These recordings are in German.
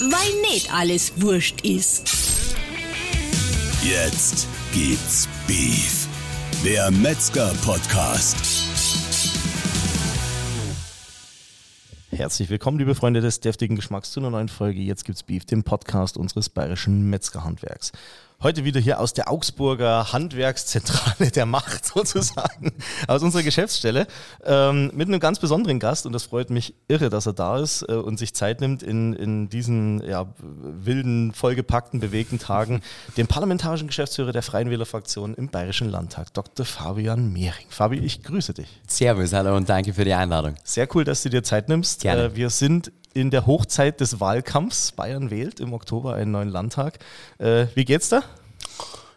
weil nicht alles wurscht ist. Jetzt gibt's Beef. Der Metzger-Podcast. Herzlich willkommen, liebe Freunde des deftigen Geschmacks, zu einer neuen Folge. Jetzt gibt's Beef, dem Podcast unseres bayerischen Metzgerhandwerks. Heute wieder hier aus der Augsburger Handwerkszentrale der Macht sozusagen, aus unserer Geschäftsstelle, ähm, mit einem ganz besonderen Gast und das freut mich irre, dass er da ist äh, und sich Zeit nimmt in, in diesen ja, wilden, vollgepackten, bewegten Tagen, den parlamentarischen Geschäftsführer der Freien Wählerfraktion im Bayerischen Landtag, Dr. Fabian Mehring. Fabi, ich grüße dich. Servus, hallo und danke für die Einladung. Sehr cool, dass du dir Zeit nimmst. Gerne. Äh, wir sind in der Hochzeit des Wahlkampfs. Bayern wählt im Oktober einen neuen Landtag. Äh, wie geht's da?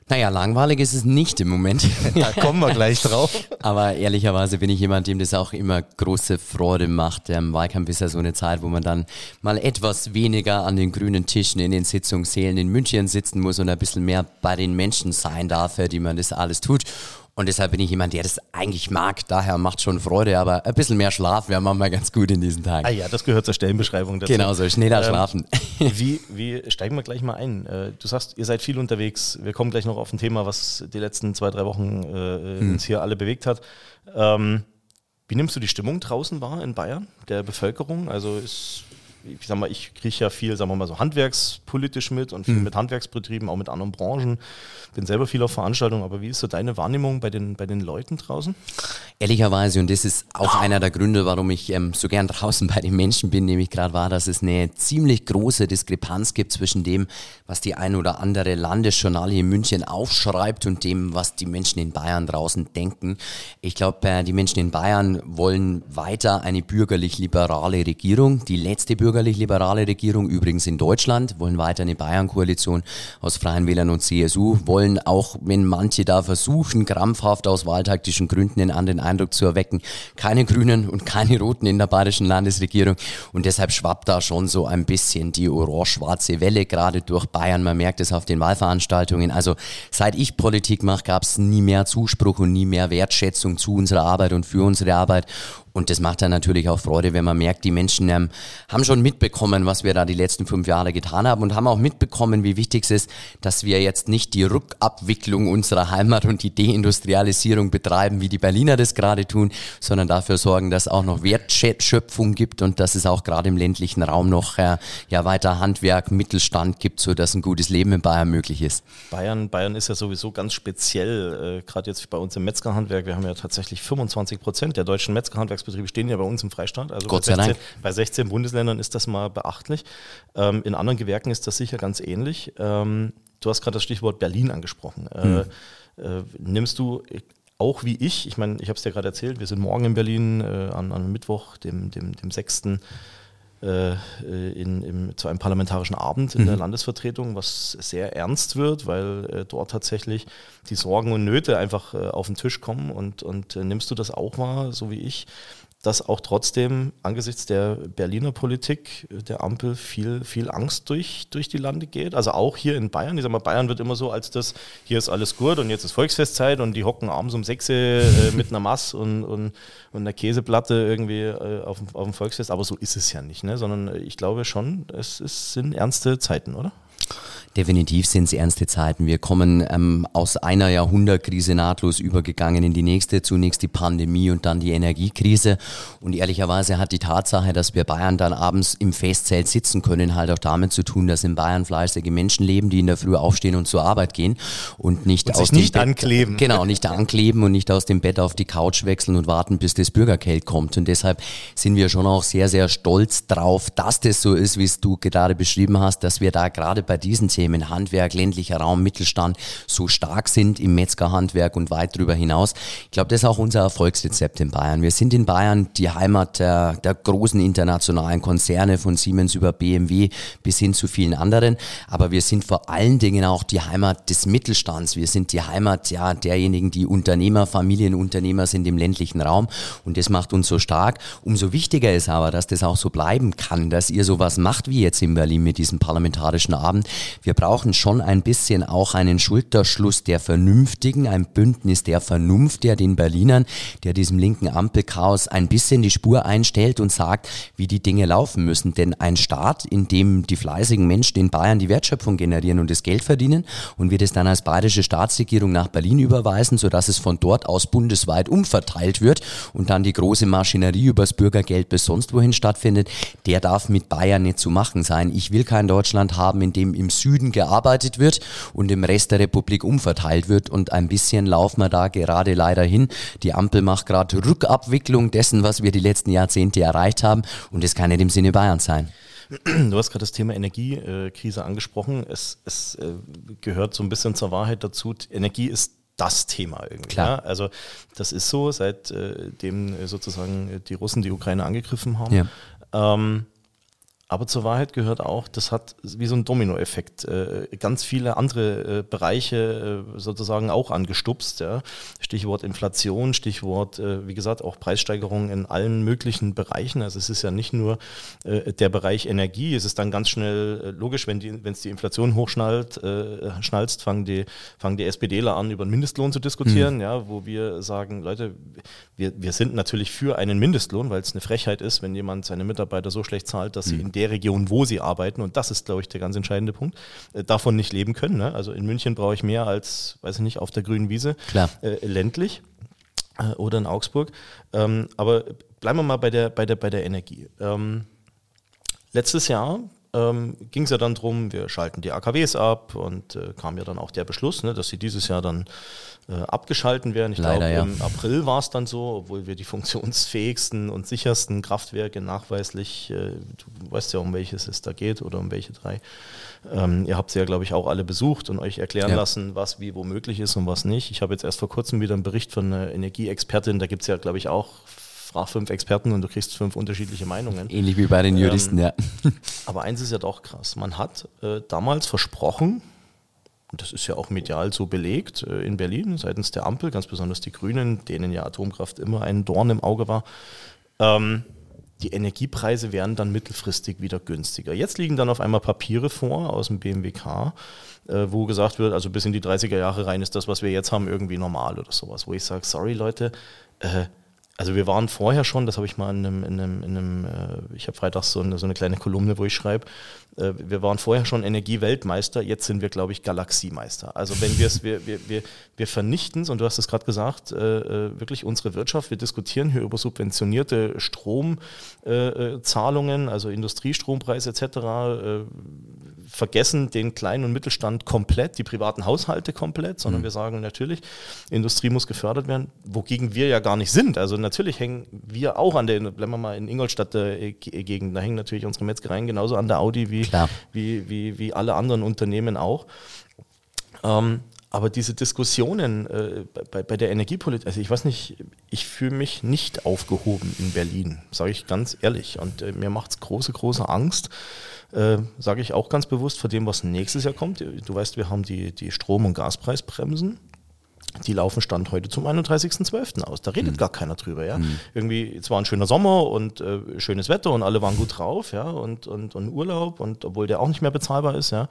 Naja, langweilig ist es nicht im Moment. Da kommen wir gleich drauf. Aber ehrlicherweise bin ich jemand, dem das auch immer große Freude macht. Der Wahlkampf ist ja so eine Zeit, wo man dann mal etwas weniger an den grünen Tischen in den Sitzungssälen in München sitzen muss und ein bisschen mehr bei den Menschen sein darf, für die man das alles tut. Und deshalb bin ich jemand, der das eigentlich mag. Daher macht schon Freude, aber ein bisschen mehr Schlaf wäre manchmal ganz gut in diesen Tagen. Ah ja, das gehört zur Stellenbeschreibung dazu. Genau so, schneller Ähm, schlafen. Wie, wie steigen wir gleich mal ein? Äh, Du sagst, ihr seid viel unterwegs. Wir kommen gleich noch auf ein Thema, was die letzten zwei, drei Wochen äh, Hm. uns hier alle bewegt hat. Ähm, wie nimmst du die Stimmung draußen wahr in Bayern, der Bevölkerung? Also ist, ich sag mal, ich kriege ja viel, sagen wir mal so, handwerkspolitisch mit und viel mit Handwerksbetrieben, auch mit anderen Branchen. Bin selber viel auf Veranstaltungen, aber wie ist so deine Wahrnehmung bei den, bei den Leuten draußen? Ehrlicherweise, und das ist auch einer der Gründe, warum ich ähm, so gern draußen bei den Menschen bin, nämlich gerade war, dass es eine ziemlich große Diskrepanz gibt zwischen dem, was die ein oder andere Landesjournalie in München aufschreibt und dem, was die Menschen in Bayern draußen denken. Ich glaube, äh, die Menschen in Bayern wollen weiter eine bürgerlich-liberale Regierung. Die letzte bürgerlich-liberale Regierung übrigens in Deutschland, wollen weiter eine Bayern-Koalition aus Freien Wählern und CSU, wollen auch, wenn manche da versuchen, krampfhaft aus wahltaktischen Gründen den anderen Eindruck zu erwecken, keine Grünen und keine Roten in der bayerischen Landesregierung. Und deshalb schwappt da schon so ein bisschen die orange-schwarze Welle gerade durch Bayern. Man merkt es auf den Wahlveranstaltungen. Also seit ich Politik mache, gab es nie mehr Zuspruch und nie mehr Wertschätzung zu unserer Arbeit und für unsere Arbeit. Und das macht dann natürlich auch Freude, wenn man merkt, die Menschen ähm, haben schon mitbekommen, was wir da die letzten fünf Jahre getan haben und haben auch mitbekommen, wie wichtig es ist, dass wir jetzt nicht die Rückabwicklung unserer Heimat und die Deindustrialisierung betreiben, wie die Berliner das gerade tun, sondern dafür sorgen, dass auch noch Wertschöpfung gibt und dass es auch gerade im ländlichen Raum noch äh, ja weiter Handwerk, Mittelstand gibt, so dass ein gutes Leben in Bayern möglich ist. Bayern, Bayern ist ja sowieso ganz speziell, äh, gerade jetzt bei uns im Metzgerhandwerk. Wir haben ja tatsächlich 25 Prozent der deutschen Metzgerhandwerksbetriebe stehen ja bei uns im Freistaat. Also Gott bei sei 16, Dank. Bei 16 Bundesländern ist das mal beachtlich. Ähm, in anderen Gewerken ist das sicher ganz ähnlich. Ähm, du hast gerade das Stichwort Berlin angesprochen. Hm. Äh, äh, nimmst du auch wie ich, ich meine, ich habe es dir gerade erzählt, wir sind morgen in Berlin äh, an, an Mittwoch, dem, dem, dem 6 äh, in, im, zu einem parlamentarischen Abend in der Landesvertretung, was sehr ernst wird, weil äh, dort tatsächlich die Sorgen und Nöte einfach äh, auf den Tisch kommen. Und, und äh, nimmst du das auch wahr, so wie ich, dass auch trotzdem angesichts der Berliner Politik äh, der Ampel viel, viel Angst durch, durch die Lande geht? Also auch hier in Bayern. Ich sag mal, Bayern wird immer so als das, hier ist alles gut und jetzt ist Volksfestzeit und die hocken abends um sechs äh, mit einer Mass und, und, und einer Käseplatte irgendwie äh, auf, auf dem Volksfest. Aber so ist es ja nicht, ne? sondern äh, ich glaube schon, es, es sind ernste Zeiten, oder? Definitiv sind es ernste Zeiten. Wir kommen ähm, aus einer Jahrhundertkrise nahtlos übergegangen in die nächste. Zunächst die Pandemie und dann die Energiekrise. Und ehrlicherweise hat die Tatsache, dass wir Bayern dann abends im Festzelt sitzen können, halt auch damit zu tun, dass in Bayern fleißige Menschen leben, die in der Früh aufstehen und zur Arbeit gehen und nicht Und aus sich dem nicht Bett, ankleben. Genau, nicht ankleben und nicht aus dem Bett auf die Couch wechseln und warten, bis das Bürgergeld kommt. Und deshalb sind wir schon auch sehr, sehr stolz drauf, dass das so ist, wie es du gerade beschrieben hast, dass wir da gerade bei diesen Themen Handwerk, ländlicher Raum, Mittelstand so stark sind im Metzgerhandwerk und weit darüber hinaus. Ich glaube, das ist auch unser Erfolgsrezept in Bayern. Wir sind in Bayern die Heimat der, der großen internationalen Konzerne von Siemens über BMW bis hin zu vielen anderen. Aber wir sind vor allen Dingen auch die Heimat des Mittelstands. Wir sind die Heimat ja, derjenigen, die Unternehmer, Familienunternehmer sind im ländlichen Raum. Und das macht uns so stark. Umso wichtiger ist aber, dass das auch so bleiben kann, dass ihr sowas macht wie jetzt in Berlin mit diesem parlamentarischen Abend. Wir wir brauchen schon ein bisschen auch einen Schulterschluss der Vernünftigen, ein Bündnis der Vernunft, der den Berlinern, der diesem linken Ampelchaos ein bisschen die Spur einstellt und sagt, wie die Dinge laufen müssen. Denn ein Staat, in dem die fleißigen Menschen in Bayern die Wertschöpfung generieren und das Geld verdienen und wir das dann als bayerische Staatsregierung nach Berlin überweisen, sodass es von dort aus bundesweit umverteilt wird und dann die große Maschinerie übers Bürgergeld bis sonst wohin stattfindet, der darf mit Bayern nicht zu machen sein. Ich will kein Deutschland haben, in dem im Süden gearbeitet wird und im Rest der Republik umverteilt wird und ein bisschen laufen wir da gerade leider hin. Die Ampel macht gerade Rückabwicklung dessen, was wir die letzten Jahrzehnte erreicht haben und das kann nicht im Sinne Bayerns sein. Du hast gerade das Thema Energiekrise angesprochen. Es, es äh, gehört so ein bisschen zur Wahrheit dazu. Energie ist das Thema irgendwie. Klar. Ja? Also das ist so, seitdem äh, sozusagen die Russen die Ukraine angegriffen haben. Ja. Ähm, aber zur Wahrheit gehört auch, das hat wie so ein Dominoeffekt äh, ganz viele andere äh, Bereiche äh, sozusagen auch angestupst. Ja. Stichwort Inflation, Stichwort, wie gesagt, auch Preissteigerungen in allen möglichen Bereichen. Also es ist ja nicht nur der Bereich Energie, es ist dann ganz schnell logisch, wenn die, es die Inflation hochschnallt, schnalzt, fangen die, fangen die SPDler an, über den Mindestlohn zu diskutieren, mhm. ja, wo wir sagen, Leute, wir, wir sind natürlich für einen Mindestlohn, weil es eine Frechheit ist, wenn jemand seine Mitarbeiter so schlecht zahlt, dass mhm. sie in der der Region, wo sie arbeiten, und das ist, glaube ich, der ganz entscheidende Punkt, äh, davon nicht leben können. Ne? Also in München brauche ich mehr als, weiß ich nicht, auf der grünen Wiese, Klar. Äh, ländlich äh, oder in Augsburg. Ähm, aber bleiben wir mal bei der, bei der, bei der Energie. Ähm, letztes Jahr ähm, ging es ja dann darum, wir schalten die AKWs ab und äh, kam ja dann auch der Beschluss, ne, dass sie dieses Jahr dann äh, abgeschalten werden. Ich glaube, ja. im April war es dann so, obwohl wir die funktionsfähigsten und sichersten Kraftwerke nachweislich, äh, du weißt ja, um welches es da geht oder um welche drei. Ähm, ihr habt sie ja, glaube ich, auch alle besucht und euch erklären ja. lassen, was wie wo möglich ist und was nicht. Ich habe jetzt erst vor kurzem wieder einen Bericht von einer Energieexpertin, da gibt es ja, glaube ich, auch frag fünf Experten und du kriegst fünf unterschiedliche Meinungen. Ähnlich wie bei den Juristen, ähm, ja. Aber eins ist ja doch krass. Man hat äh, damals versprochen, und das ist ja auch medial so belegt äh, in Berlin seitens der Ampel, ganz besonders die Grünen, denen ja Atomkraft immer ein Dorn im Auge war. Ähm, die Energiepreise werden dann mittelfristig wieder günstiger. Jetzt liegen dann auf einmal Papiere vor aus dem BMWK, äh, wo gesagt wird, also bis in die 30er Jahre rein ist das, was wir jetzt haben, irgendwie normal oder sowas. Wo ich sage, sorry Leute, äh, also wir waren vorher schon, das habe ich mal in einem, in einem, in einem äh, ich habe freitags so eine, so eine kleine Kolumne, wo ich schreibe, äh, wir waren vorher schon Energieweltmeister, jetzt sind wir, glaube ich, Galaxiemeister. Also wenn wir es, wir, wir, wir, wir vernichten und du hast es gerade gesagt, äh, äh, wirklich unsere Wirtschaft, wir diskutieren hier über subventionierte Stromzahlungen, also Industriestrompreis etc., vergessen den kleinen und Mittelstand komplett, die privaten Haushalte komplett, sondern mhm. wir sagen natürlich, Industrie muss gefördert werden, wogegen wir ja gar nicht sind. Also natürlich hängen wir auch an der, bleiben wir mal in Ingolstadt äh, Gegend, da hängen natürlich unsere Metzgereien genauso an der Audi wie, wie, wie, wie alle anderen Unternehmen auch. Ähm, aber diese Diskussionen äh, bei, bei der Energiepolitik, also ich weiß nicht, ich fühle mich nicht aufgehoben in Berlin, sage ich ganz ehrlich. Und äh, mir macht es große, große Angst, äh, sage ich auch ganz bewusst, vor dem, was nächstes Jahr kommt. Du weißt, wir haben die, die Strom- und Gaspreisbremsen. Die laufen Stand heute zum 31.12. aus. Da redet mhm. gar keiner drüber. Ja? Mhm. Irgendwie, es war ein schöner Sommer und äh, schönes Wetter und alle waren gut drauf, ja, und, und, und Urlaub und obwohl der auch nicht mehr bezahlbar ist, ja.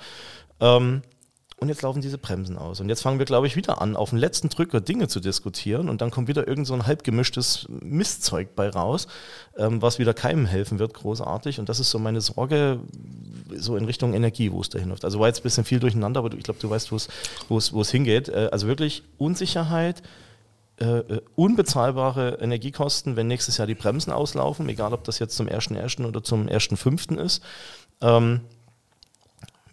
Ähm, und jetzt laufen diese Bremsen aus. Und jetzt fangen wir, glaube ich, wieder an, auf den letzten Drücker Dinge zu diskutieren. Und dann kommt wieder irgend so ein halb gemischtes Mistzeug bei raus, ähm, was wieder keinem helfen wird, großartig. Und das ist so meine Sorge, so in Richtung Energie, wo es dahin läuft. Also war jetzt ein bisschen viel durcheinander, aber ich glaube, du weißt, wo es hingeht. Äh, also wirklich Unsicherheit, äh, äh, unbezahlbare Energiekosten, wenn nächstes Jahr die Bremsen auslaufen, egal ob das jetzt zum 1.1. oder zum 1.5. ist. Ähm,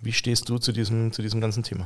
wie stehst du zu diesem, zu diesem ganzen Thema?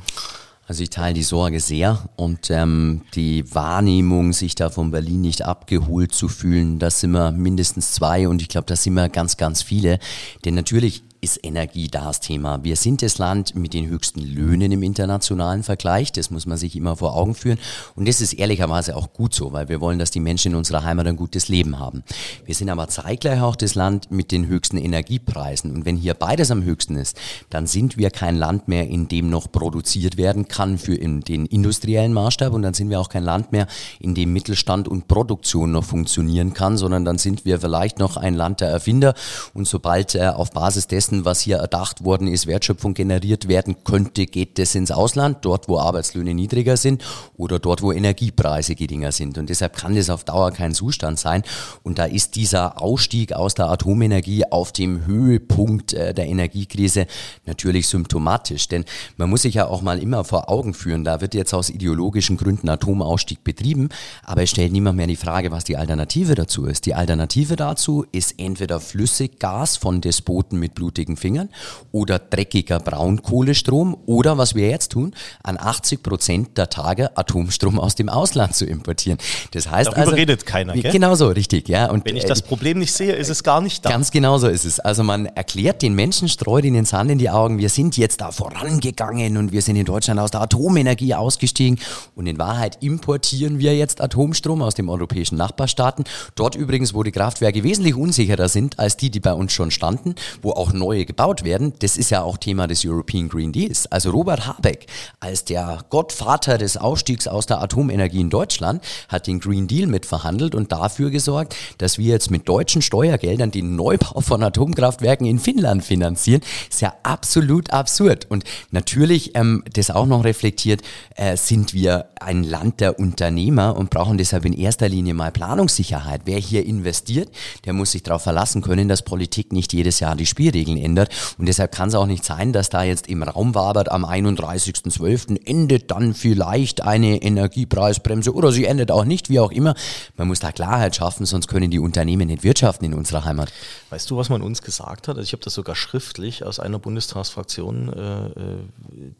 Also ich teile die Sorge sehr und ähm, die Wahrnehmung, sich da von Berlin nicht abgeholt zu fühlen, da sind wir mindestens zwei und ich glaube, da sind wir ganz, ganz viele. Denn natürlich ist Energie das Thema. Wir sind das Land mit den höchsten Löhnen im internationalen Vergleich. Das muss man sich immer vor Augen führen. Und das ist ehrlicherweise auch gut so, weil wir wollen, dass die Menschen in unserer Heimat ein gutes Leben haben. Wir sind aber zeitgleich auch das Land mit den höchsten Energiepreisen. Und wenn hier beides am höchsten ist, dann sind wir kein Land mehr, in dem noch produziert werden kann für den industriellen Maßstab. Und dann sind wir auch kein Land mehr, in dem Mittelstand und Produktion noch funktionieren kann, sondern dann sind wir vielleicht noch ein Land der Erfinder. Und sobald äh, auf Basis dessen meisten, was hier erdacht worden ist, Wertschöpfung generiert werden könnte, geht das ins Ausland, dort wo Arbeitslöhne niedriger sind oder dort wo Energiepreise geringer sind. Und deshalb kann das auf Dauer kein Zustand sein. Und da ist dieser Ausstieg aus der Atomenergie auf dem Höhepunkt äh, der Energiekrise natürlich symptomatisch. Denn man muss sich ja auch mal immer vor Augen führen, da wird jetzt aus ideologischen Gründen Atomausstieg betrieben, aber es stellt niemand mehr die Frage, was die Alternative dazu ist. Die Alternative dazu ist entweder Flüssiggas von Despoten mit blutigen Fingern oder dreckiger Braunkohlestrom oder was wir jetzt tun, an 80 Prozent der Tage Atomstrom aus dem Ausland zu importieren. Das heißt Darüber also, redet keiner, gell? Genau so, richtig, ja. Und Wenn ich äh, das Problem nicht sehe, ist es gar nicht da. Ganz genau so ist es. Also man erklärt den Menschen, streut ihnen Sand in die Augen, wir sind jetzt da vorangegangen und wir sind in Deutschland aus der Atomenergie ausgestiegen und in Wahrheit importieren wir jetzt Atomstrom aus den europäischen Nachbarstaaten. Dort übrigens, wo die Kraftwerke wesentlich unsicherer sind als die, die bei uns schon standen, wo auch neue gebaut werden. Das ist ja auch Thema des European Green Deals. Also Robert Habeck als der Gottvater des Ausstiegs aus der Atomenergie in Deutschland hat den Green Deal mitverhandelt und dafür gesorgt, dass wir jetzt mit deutschen Steuergeldern den Neubau von Atomkraftwerken in Finnland finanzieren. Ist ja absolut absurd. Und natürlich, ähm, das auch noch reflektiert, äh, sind wir ein Land der Unternehmer und brauchen deshalb in erster Linie mal Planungssicherheit. Wer hier investiert, der muss sich darauf verlassen können, dass Politik nicht jedes Jahr die Spielregeln ändert. Und deshalb kann es auch nicht sein, dass da jetzt im Raum wabert, am 31.12. endet dann vielleicht eine Energiepreisbremse oder sie endet auch nicht, wie auch immer. Man muss da Klarheit schaffen, sonst können die Unternehmen nicht wirtschaften in unserer Heimat. Weißt du, was man uns gesagt hat? Also ich habe das sogar schriftlich aus einer Bundestagsfraktion, äh, äh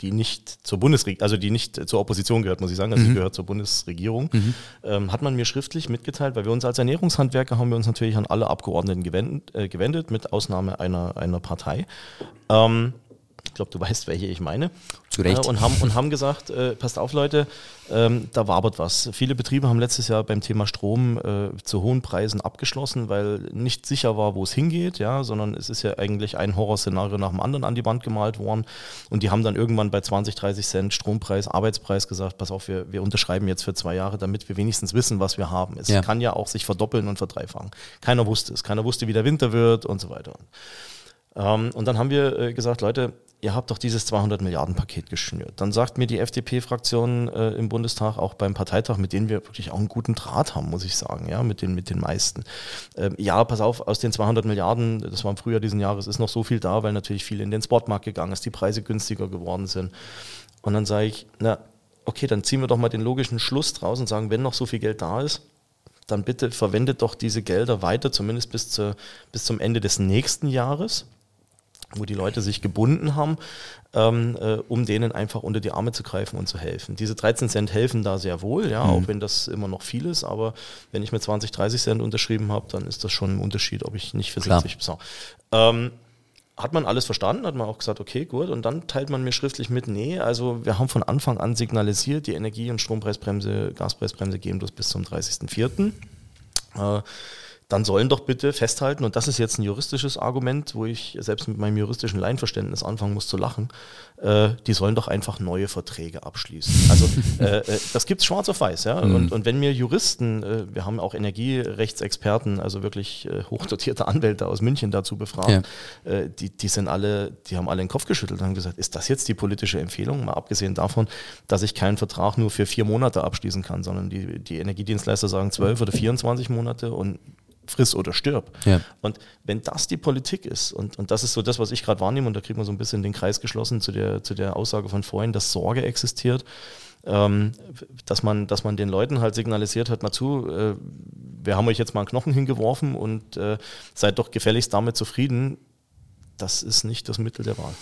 die nicht zur Bundesregierung, also die nicht zur Opposition gehört, muss ich sagen, also mhm. sie gehört zur Bundesregierung, mhm. ähm, hat man mir schriftlich mitgeteilt, weil wir uns als Ernährungshandwerker haben wir uns natürlich an alle Abgeordneten gewendet, äh, gewendet mit Ausnahme einer, einer Partei. Ähm, ich glaube, du weißt, welche ich meine. Zu Recht. Äh, und, haben, und haben gesagt, äh, passt auf Leute, ähm, da wabert was. Viele Betriebe haben letztes Jahr beim Thema Strom äh, zu hohen Preisen abgeschlossen, weil nicht sicher war, wo es hingeht, ja, sondern es ist ja eigentlich ein Horrorszenario nach dem anderen an die Wand gemalt worden. Und die haben dann irgendwann bei 20, 30 Cent Strompreis, Arbeitspreis gesagt, pass auf, wir, wir unterschreiben jetzt für zwei Jahre, damit wir wenigstens wissen, was wir haben. Es Ja. kann ja auch sich verdoppeln und verdreifachen. Keiner wusste es, keiner wusste, wie der Winter wird und so weiter. Ähm, und dann haben wir äh, gesagt, Leute, ihr habt doch dieses 200 Milliarden Paket geschnürt. Dann sagt mir die FDP-Fraktion äh, im Bundestag, auch beim Parteitag, mit denen wir wirklich auch einen guten Draht haben, muss ich sagen, ja, mit den, mit den meisten. Ähm, ja, pass auf, aus den 200 Milliarden, das war im Frühjahr diesen Jahres, ist noch so viel da, weil natürlich viel in den Spotmarkt gegangen ist, die Preise günstiger geworden sind. Und dann sage ich, na, okay, dann ziehen wir doch mal den logischen Schluss draus und sagen, wenn noch so viel Geld da ist, dann bitte verwendet doch diese Gelder weiter, zumindest bis, zur, bis zum Ende des nächsten Jahres, wo die Leute sich gebunden haben, ähm, äh, um denen einfach unter die Arme zu greifen und zu helfen. Diese 13 Cent helfen da sehr wohl, ja, auch wenn das immer noch viel ist, aber wenn ich mit 20, 30 Cent unterschrieben habe, dann ist das schon ein Unterschied, ob ich nicht für Klar. 70 so. ähm, hat man alles verstanden, hat man auch gesagt, okay, gut. Und dann teilt man mir schriftlich mit, nee, also wir haben von Anfang an signalisiert, die Energie- und Strompreisbremse, Gaspreisbremse geben das bis zum 30.04. Äh, dann sollen doch bitte festhalten, und das ist jetzt ein juristisches Argument, wo ich selbst mit meinem juristischen Laienverständnis anfangen muss zu lachen, äh, die sollen doch einfach neue Verträge abschließen. Also äh, äh, das gibt es schwarz auf weiß, ja. Und, und wenn mir Juristen, äh, wir haben auch Energierechtsexperten, also wirklich äh, hochdotierte Anwälte aus München dazu befragt, äh, die, die sind alle, die haben alle den Kopf geschüttelt und haben gesagt, ist das jetzt die politische Empfehlung? Mal abgesehen davon, dass ich keinen Vertrag nur für vier Monate abschließen kann, sondern die, die Energiedienstleister sagen zwölf oder 24 Monate und friss oder stirb. Ja. Und wenn das die Politik ist, und, und das ist so das, was ich gerade wahrnehme, und da kriegt man so ein bisschen den Kreis geschlossen zu der, zu der Aussage von vorhin, dass Sorge existiert, ähm, dass, man, dass man den Leuten halt signalisiert hat, mal zu, äh, wir haben euch jetzt mal einen Knochen hingeworfen und äh, seid doch gefälligst damit zufrieden, das ist nicht das Mittel der Wahl.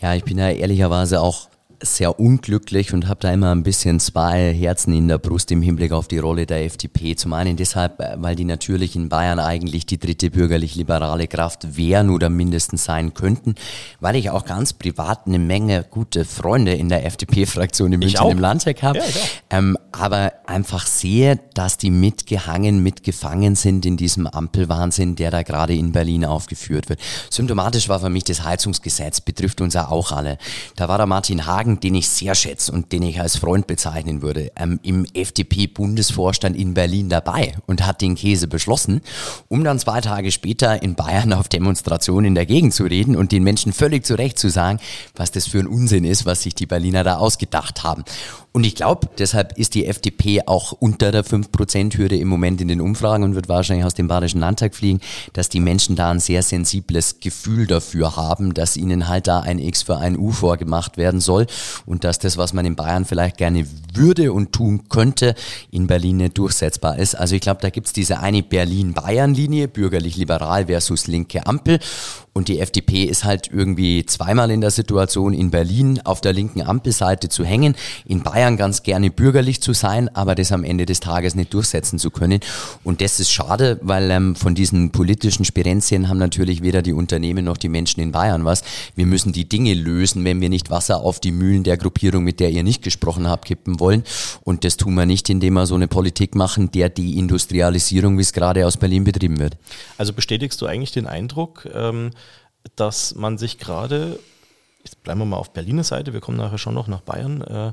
Ja, ich bin ja ehrlicherweise auch sehr unglücklich und habe da immer ein bisschen zwei Herzen in der Brust im Hinblick auf die Rolle der FDP. Zum einen deshalb, äh, weil die natürlich in Bayern eigentlich die dritte bürgerlich-liberale Kraft wären oder mindestens sein könnten, weil ich auch ganz privat eine Menge gute Freunde in der FDP-Fraktion in München im Landtag habe. Ja. Ähm, aber einfach sehe, dass die mitgehangen, mitgefangen sind in diesem Ampelwahnsinn, der da gerade in Berlin aufgeführt wird. Symptomatisch war für mich das Heizungsgesetz, betrifft uns ja auch alle. Da war der Martin Hagen Hagen, den ich sehr schätze und den ich als Freund bezeichnen würde, ähm, im FDP-Bundesvorstand in Berlin dabei und hat den Käse beschlossen, um dann zwei Tage später in Bayern auf Demonstrationen dagegen zu reden und den Menschen völlig zu Recht zu sagen, was das für ein Unsinn ist, was sich die Berliner da ausgedacht haben. Und ich glaube, deshalb ist die FDP auch unter der 5%-Hürde im Moment in den Umfragen und wird wahrscheinlich aus dem Bayerischen Landtag fliegen, dass die Menschen da ein sehr sensibles Gefühl dafür haben, dass ihnen halt da ein X für ein U vorgemacht werden soll und dass das, was man in Bayern vielleicht gerne würde und tun könnte, in Berlin nicht durchsetzbar ist. Also ich glaube, da gibt es diese eine Berlin-Bayern-Linie, bürgerlich-liberal versus linke Ampel und die FDP ist halt irgendwie zweimal in der Situation, in Berlin auf der linken Ampelseite zu hängen, in Bayern ganz gerne bürgerlich zu sein, aber das am Ende des Tages nicht durchsetzen zu können. Und das ist schade, weil ähm, von diesen politischen Spirenzien haben natürlich weder die Unternehmen noch die Menschen in Bayern was. Wir müssen die Dinge lösen, wenn wir nicht Wasser auf die Mühlen der Gruppierung, mit der ihr nicht gesprochen habt, kippen wollen. Und das tun wir nicht, indem wir so eine Politik machen, der die Industrialisierung, wie es gerade aus Berlin betrieben wird. Also bestätigst du eigentlich den Eindruck, ähm, dass man sich gerade, jetzt bleiben wir mal auf Berliner Seite, wir kommen nachher schon noch nach Bayern, äh,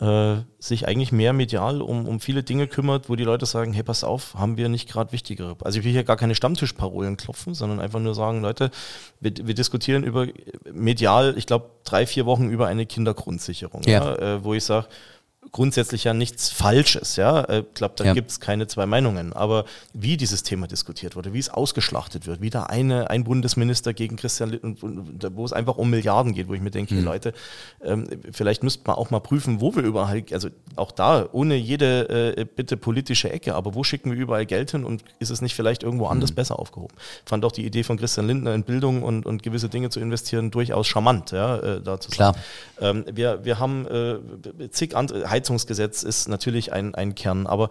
äh, sich eigentlich mehr medial um, um viele Dinge kümmert, wo die Leute sagen, hey, pass auf, haben wir nicht gerade wichtigere. Also ich will hier gar keine Stammtischparolen klopfen, sondern einfach nur sagen, Leute, wir, wir diskutieren über medial, ich glaube, drei, vier Wochen über eine Kindergrundsicherung, ja. Ja, äh, wo ich sage, grundsätzlich ja nichts Falsches. Ja, ich äh, glaube, da ja. gibt es keine zwei Meinungen. Aber wie dieses Thema diskutiert wurde, wie es ausgeschlachtet wird, wie da eine, ein Bundesminister gegen Christian Litten, wo es einfach um Milliarden geht, wo ich mir denke, mhm. Leute, ähm, vielleicht müsste man auch mal prüfen, wo wir überall, also auch da, ohne jede äh, bitte politische Ecke, aber wo schicken wir überall Geld hin und ist es nicht vielleicht irgendwo anders mhm. besser aufgehoben? Fand auch die Idee von Christian Lindner in Bildung und, und gewisse Dinge zu investieren durchaus charmant, ja, äh, da zu Klar. Ähm, wir, wir haben äh, zig andere Heizungsgesetz ist natürlich ein, ein Kern, aber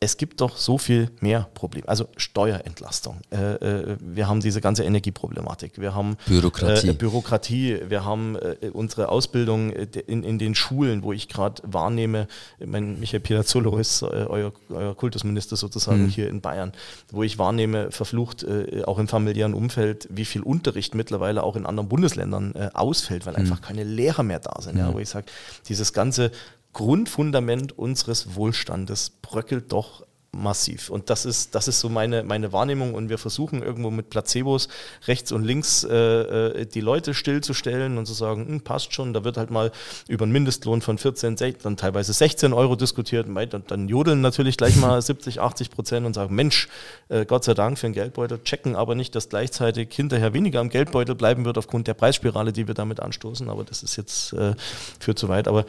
es gibt doch so viel mehr Probleme. Also Steuerentlastung. Äh, äh, wir haben diese ganze Energieproblematik. Wir haben Bürokratie. Äh, Bürokratie. Wir haben unsere Ausbildung in, den Schulen, wo ich gerade wahrnehme, mein Michael Piazzolo ist euer, euer, Kultusminister sozusagen mhm. hier in Bayern, wo ich wahrnehme, verflucht auch im familiären Umfeld, wie viel Unterricht mittlerweile auch in anderen Bundesländern ausfällt, weil mhm. einfach keine Lehrer mehr da sind. Mhm. Ja, wo ich sage, dieses ganze Grundfundament unseres Wohlstandes bröckelt doch massiv. Und das ist, das ist so meine, meine Wahrnehmung. Und wir versuchen irgendwo mit Placebos rechts und links äh, äh die Leute stillzustellen und zu sagen, hm, passt schon, da wird halt mal über einen Mindestlohn von 14, 16, dann teilweise 16 Euro diskutiert. Und dann jodeln natürlich gleich mal 70, 80 Prozent und sagen, Mensch, äh, Gott sei Dank für einen Geldbeutel, checken aber nicht, dass gleichzeitig hinterher weniger am Geldbeutel bleiben wird aufgrund der Preisspirale, die wir damit anstoßen. Aber das ist jetzt äh, für zu weit. Aber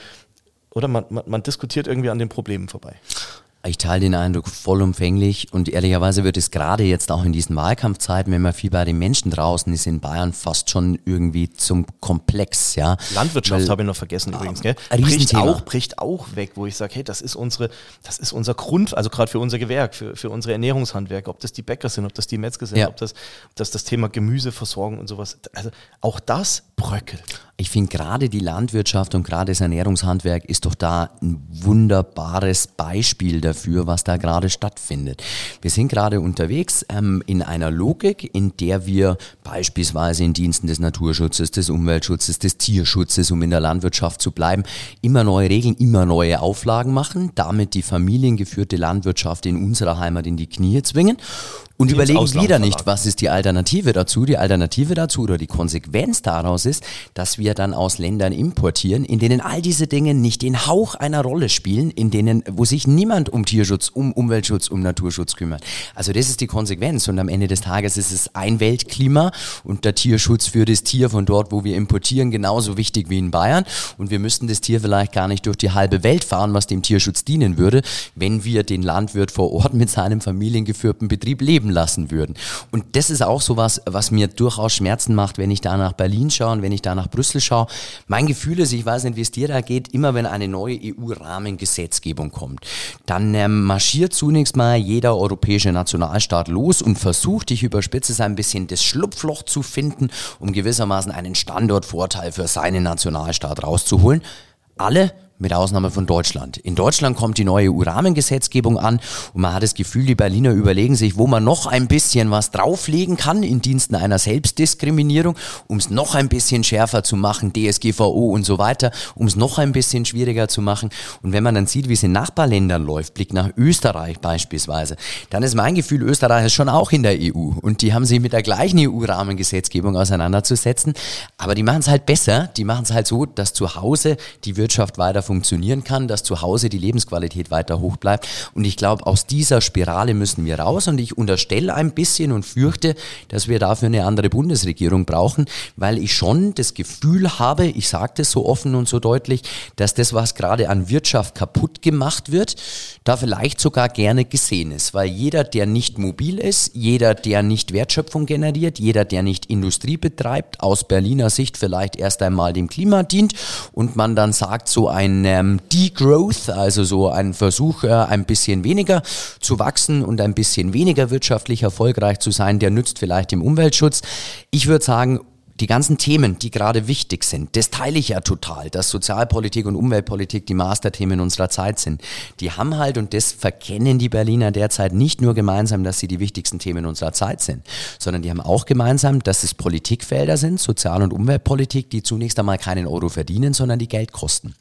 oder man, man, man diskutiert irgendwie an den Problemen vorbei. Ich teile den Eindruck vollumfänglich und ehrlicherweise wird es gerade jetzt auch in diesen Wahlkampfzeiten, wenn man viel bei den Menschen draußen ist in Bayern, fast schon irgendwie zum Komplex, ja. Landwirtschaft habe ich noch vergessen äh, übrigens, gell? Bricht auch, bricht auch weg, wo ich sage, hey, das ist unsere, das ist unser Grund, also gerade für unser Gewerk, für, für unsere Ernährungshandwerker, ob das die Bäcker sind, ob das die Metzger sind, ja. ob das, ob das das Thema Gemüseversorgung und sowas, also auch das bröckelt. Ich finde gerade die Landwirtschaft und gerade das Ernährungshandwerk ist doch da ein wunderbares Beispiel dafür, was da gerade stattfindet. Wir sind gerade unterwegs ähm, in einer Logik, in der wir beispielsweise in Diensten des Naturschutzes, des Umweltschutzes, des Tierschutzes, um in der Landwirtschaft zu bleiben, immer neue Regeln, immer neue Auflagen machen, damit die familiengeführte Landwirtschaft in unserer Heimat in die Knie zwingen und überlegen wieder nicht, was ist die Alternative dazu. Die Alternative dazu oder die Konsequenz daraus ist, dass wir dann aus Ländern importieren, in denen all diese Dinge nicht den Hauch einer Rolle spielen, in denen, wo sich niemand um Tierschutz, um Umweltschutz, um Naturschutz kümmert. Also das ist die Konsequenz. Und am Ende des Tages ist es ein Weltklima und der Tierschutz für das Tier von dort, wo wir importieren, genauso wichtig wie in Bayern. Und wir müssten das Tier vielleicht gar nicht durch die halbe Welt fahren, was dem Tierschutz dienen würde, wenn wir den Landwirt vor Ort mit seinem familiengeführten Betrieb leben leben lassen würden. Und das ist auch so was, was mir durchaus Schmerzen macht, wenn ich da nach Berlin schaue und wenn ich da nach Brüssel schaue. Mein Gefühl ist, ich weiß nicht, wie es dir da geht, immer wenn eine neue EU-Rahmengesetzgebung kommt, dann ähm, marschiert zunächst mal jeder europäische Nationalstaat los und versucht, ich überspitze es ein bisschen, das Schlupfloch zu finden, um gewissermaßen einen Standortvorteil für seinen Nationalstaat rauszuholen. Alle mit Ausnahme von Deutschland. In Deutschland kommt die neue EU-Rahmengesetzgebung an und man hat das Gefühl, die Berliner überlegen sich, wo man noch ein bisschen was drauflegen kann in Diensten einer Selbstdiskriminierung, um es noch ein bisschen schärfer zu machen, DSGVO und so weiter, um es noch ein bisschen schwieriger zu machen. Und wenn man dann sieht, wie es in Nachbarländern läuft, Blick nach Österreich beispielsweise, dann ist mein Gefühl, Österreich ist schon auch in der EU und die haben sich mit der gleichen EU-Rahmengesetzgebung auseinanderzusetzen, aber die machen es halt besser, die machen es halt so, dass zu Hause die Wirtschaft weiter funktionieren kann, dass zu Hause die Lebensqualität weiter hoch bleibt. Und ich glaube, aus dieser Spirale müssen wir raus. Und ich unterstelle ein bisschen und fürchte, dass wir dafür eine andere Bundesregierung brauchen, weil ich schon das Gefühl habe, ich sage das so offen und so deutlich, dass das, was gerade an Wirtschaft kaputt gemacht wird, da vielleicht sogar gerne gesehen ist. Weil jeder, der nicht mobil ist, jeder, der nicht Wertschöpfung generiert, jeder, der nicht Industrie betreibt, aus Berliner Sicht vielleicht erst einmal dem Klima dient und man dann sagt, so ein ein ähm, Degrowth, also so ein Versuch, äh, ein bisschen weniger zu wachsen und ein bisschen weniger wirtschaftlich erfolgreich zu sein, der nützt vielleicht dem Umweltschutz. Ich würde sagen, die ganzen Themen, die gerade wichtig sind, das teile ich ja total, dass Sozialpolitik und Umweltpolitik die Masterthemen unserer Zeit sind. Die haben halt, und das verkennen die Berliner derzeit nicht nur gemeinsam, dass sie die wichtigsten Themen unserer Zeit sind, sondern die haben auch gemeinsam, dass es Politikfelder sind, Sozial- und Umweltpolitik, die zunächst einmal keinen Euro verdienen, sondern die Geld kosten.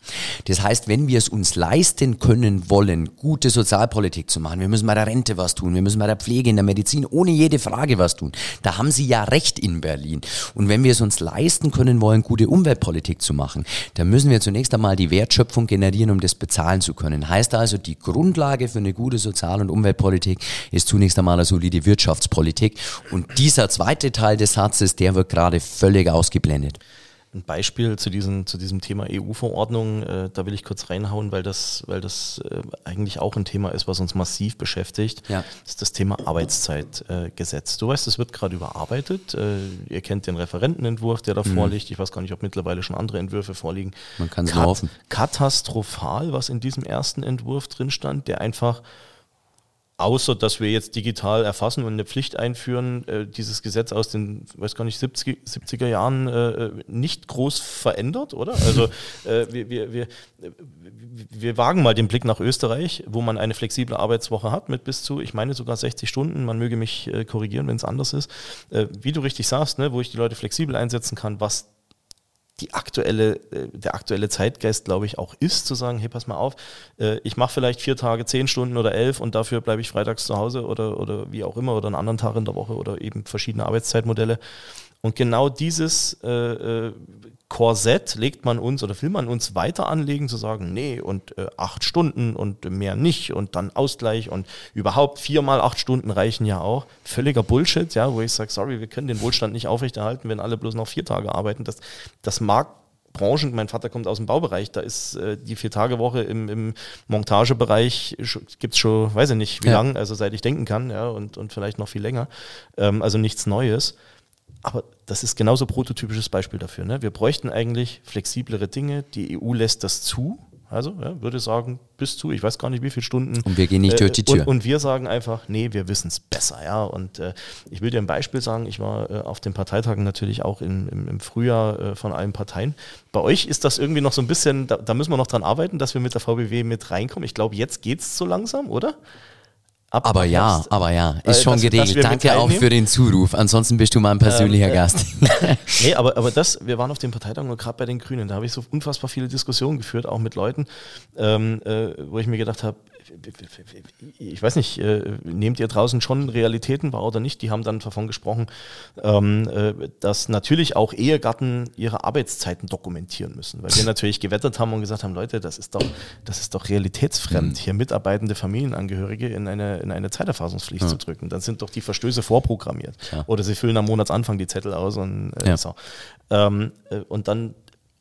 Das heißt, wenn wir es uns leisten können wollen, gute Sozialpolitik zu machen, wir müssen bei der Rente was tun, wir müssen bei der Pflege, in der Medizin ohne jede Frage was tun, da haben sie ja recht in Berlin. Und wenn wir es uns leisten können wollen, gute Umweltpolitik zu machen, dann müssen wir zunächst einmal die Wertschöpfung generieren, um das bezahlen zu können. Heißt also, die Grundlage für eine gute Sozial- und Umweltpolitik ist zunächst einmal eine solide Wirtschaftspolitik. Und dieser zweite Teil des Satzes, der wird gerade völlig ausgeblendet ein Beispiel zu, diesen, zu diesem Thema EU-Verordnung, äh, da will ich kurz reinhauen, weil das, weil das äh, eigentlich auch ein Thema ist, was uns massiv beschäftigt. Ja. Ist das Thema Arbeitszeitgesetz. Äh, du weißt, es wird gerade überarbeitet. Äh, ihr kennt den Referentenentwurf, der da mhm. vorliegt. Ich weiß gar nicht, ob mittlerweile schon andere Entwürfe vorliegen. Man kann es Kat laufen. Katastrophal, was in diesem ersten Entwurf drin stand, der einfach außer dass wir jetzt digital erfassen und eine Pflicht einführen, äh, dieses Gesetz aus den, weiß gar nicht, 70, 70er Jahren äh, nicht groß verändert, oder? Also äh, wir, wir, wir, wir wagen mal den Blick nach Österreich, wo man eine flexible Arbeitswoche hat mit bis zu, ich meine sogar 60 Stunden, man möge mich äh, korrigieren, wenn es anders ist. Äh, wie du richtig sagst, ne, wo ich die Leute flexibel einsetzen kann, was die aktuelle, äh, der aktuelle Zeitgeist, glaube ich, auch ist, zu sagen, hey, pass mal auf, äh, ich mache vielleicht vier Tage, zehn Stunden oder elf und dafür bleibe ich freitags zu Hause oder, oder wie auch immer oder einen anderen Tag in der Woche oder eben verschiedene Arbeitszeitmodelle. Und genau dieses äh, äh, Korsett legt man uns oder will man uns weiter anlegen, zu sagen, nee, und äh, acht Stunden und mehr nicht und dann Ausgleich und überhaupt viermal acht Stunden reichen ja auch. Völliger Bullshit, ja, wo ich sage, sorry, wir können den Wohlstand nicht aufrechterhalten, wenn alle bloß noch vier Tage arbeiten. Das, das mag Branchen, mein Vater kommt aus dem Baubereich, da ist äh, die Vier-Tage-Woche im, im Montagebereich, gibt es schon, weiß ich nicht, wie ja. lange, also seit ich denken kann, ja, und, und vielleicht noch viel länger. Ähm, also nichts Neues. Aber das ist genauso prototypisches Beispiel dafür. Ne? Wir bräuchten eigentlich flexiblere Dinge. Die EU lässt das zu. Also ja, würde sagen, bis zu, ich weiß gar nicht, wie viele Stunden. Und wir gehen nicht durch die Tür. Und, und wir sagen einfach, nee, wir wissen es besser. Ja? Und äh, ich will dir ein Beispiel sagen. Ich war äh, auf den Parteitagen natürlich auch in, im, im, Frühjahr äh, von allen Parteien. Bei euch ist das irgendwie noch so ein bisschen, da, da, müssen wir noch dran arbeiten, dass wir mit der VBW mit reinkommen. Ich glaube, jetzt geht es so langsam, oder? Ab aber ja, aber ja, ist schon geregelt. Danke auch für den Zuruf. Ansonsten bist du mein persönlicher ähm, äh, Gast. nee, aber, aber das, wir waren auf dem Parteitag und gerade bei den Grünen, da habe ich so unfassbar viele Diskussionen geführt, auch mit Leuten, ähm, äh, wo ich mir gedacht habe, ich weiß nicht, äh, nehmt ihr draußen schon Realitäten wahr oder nicht? Die haben dann davon gesprochen, ähm, äh, dass natürlich auch Ehegatten ihre Arbeitszeiten dokumentieren müssen, weil wir natürlich gewettert haben und gesagt haben, Leute, das ist doch, das ist doch realitätsfremd, mhm. hier mitarbeitende Familienangehörige in eine, in eine Zeiterfassungspflicht mhm. zu drücken. Dann sind doch die Verstöße vorprogrammiert. Ja. Oder sie füllen am Monatsanfang die Zettel aus und äh, ja. so. Ähm, äh, und dann,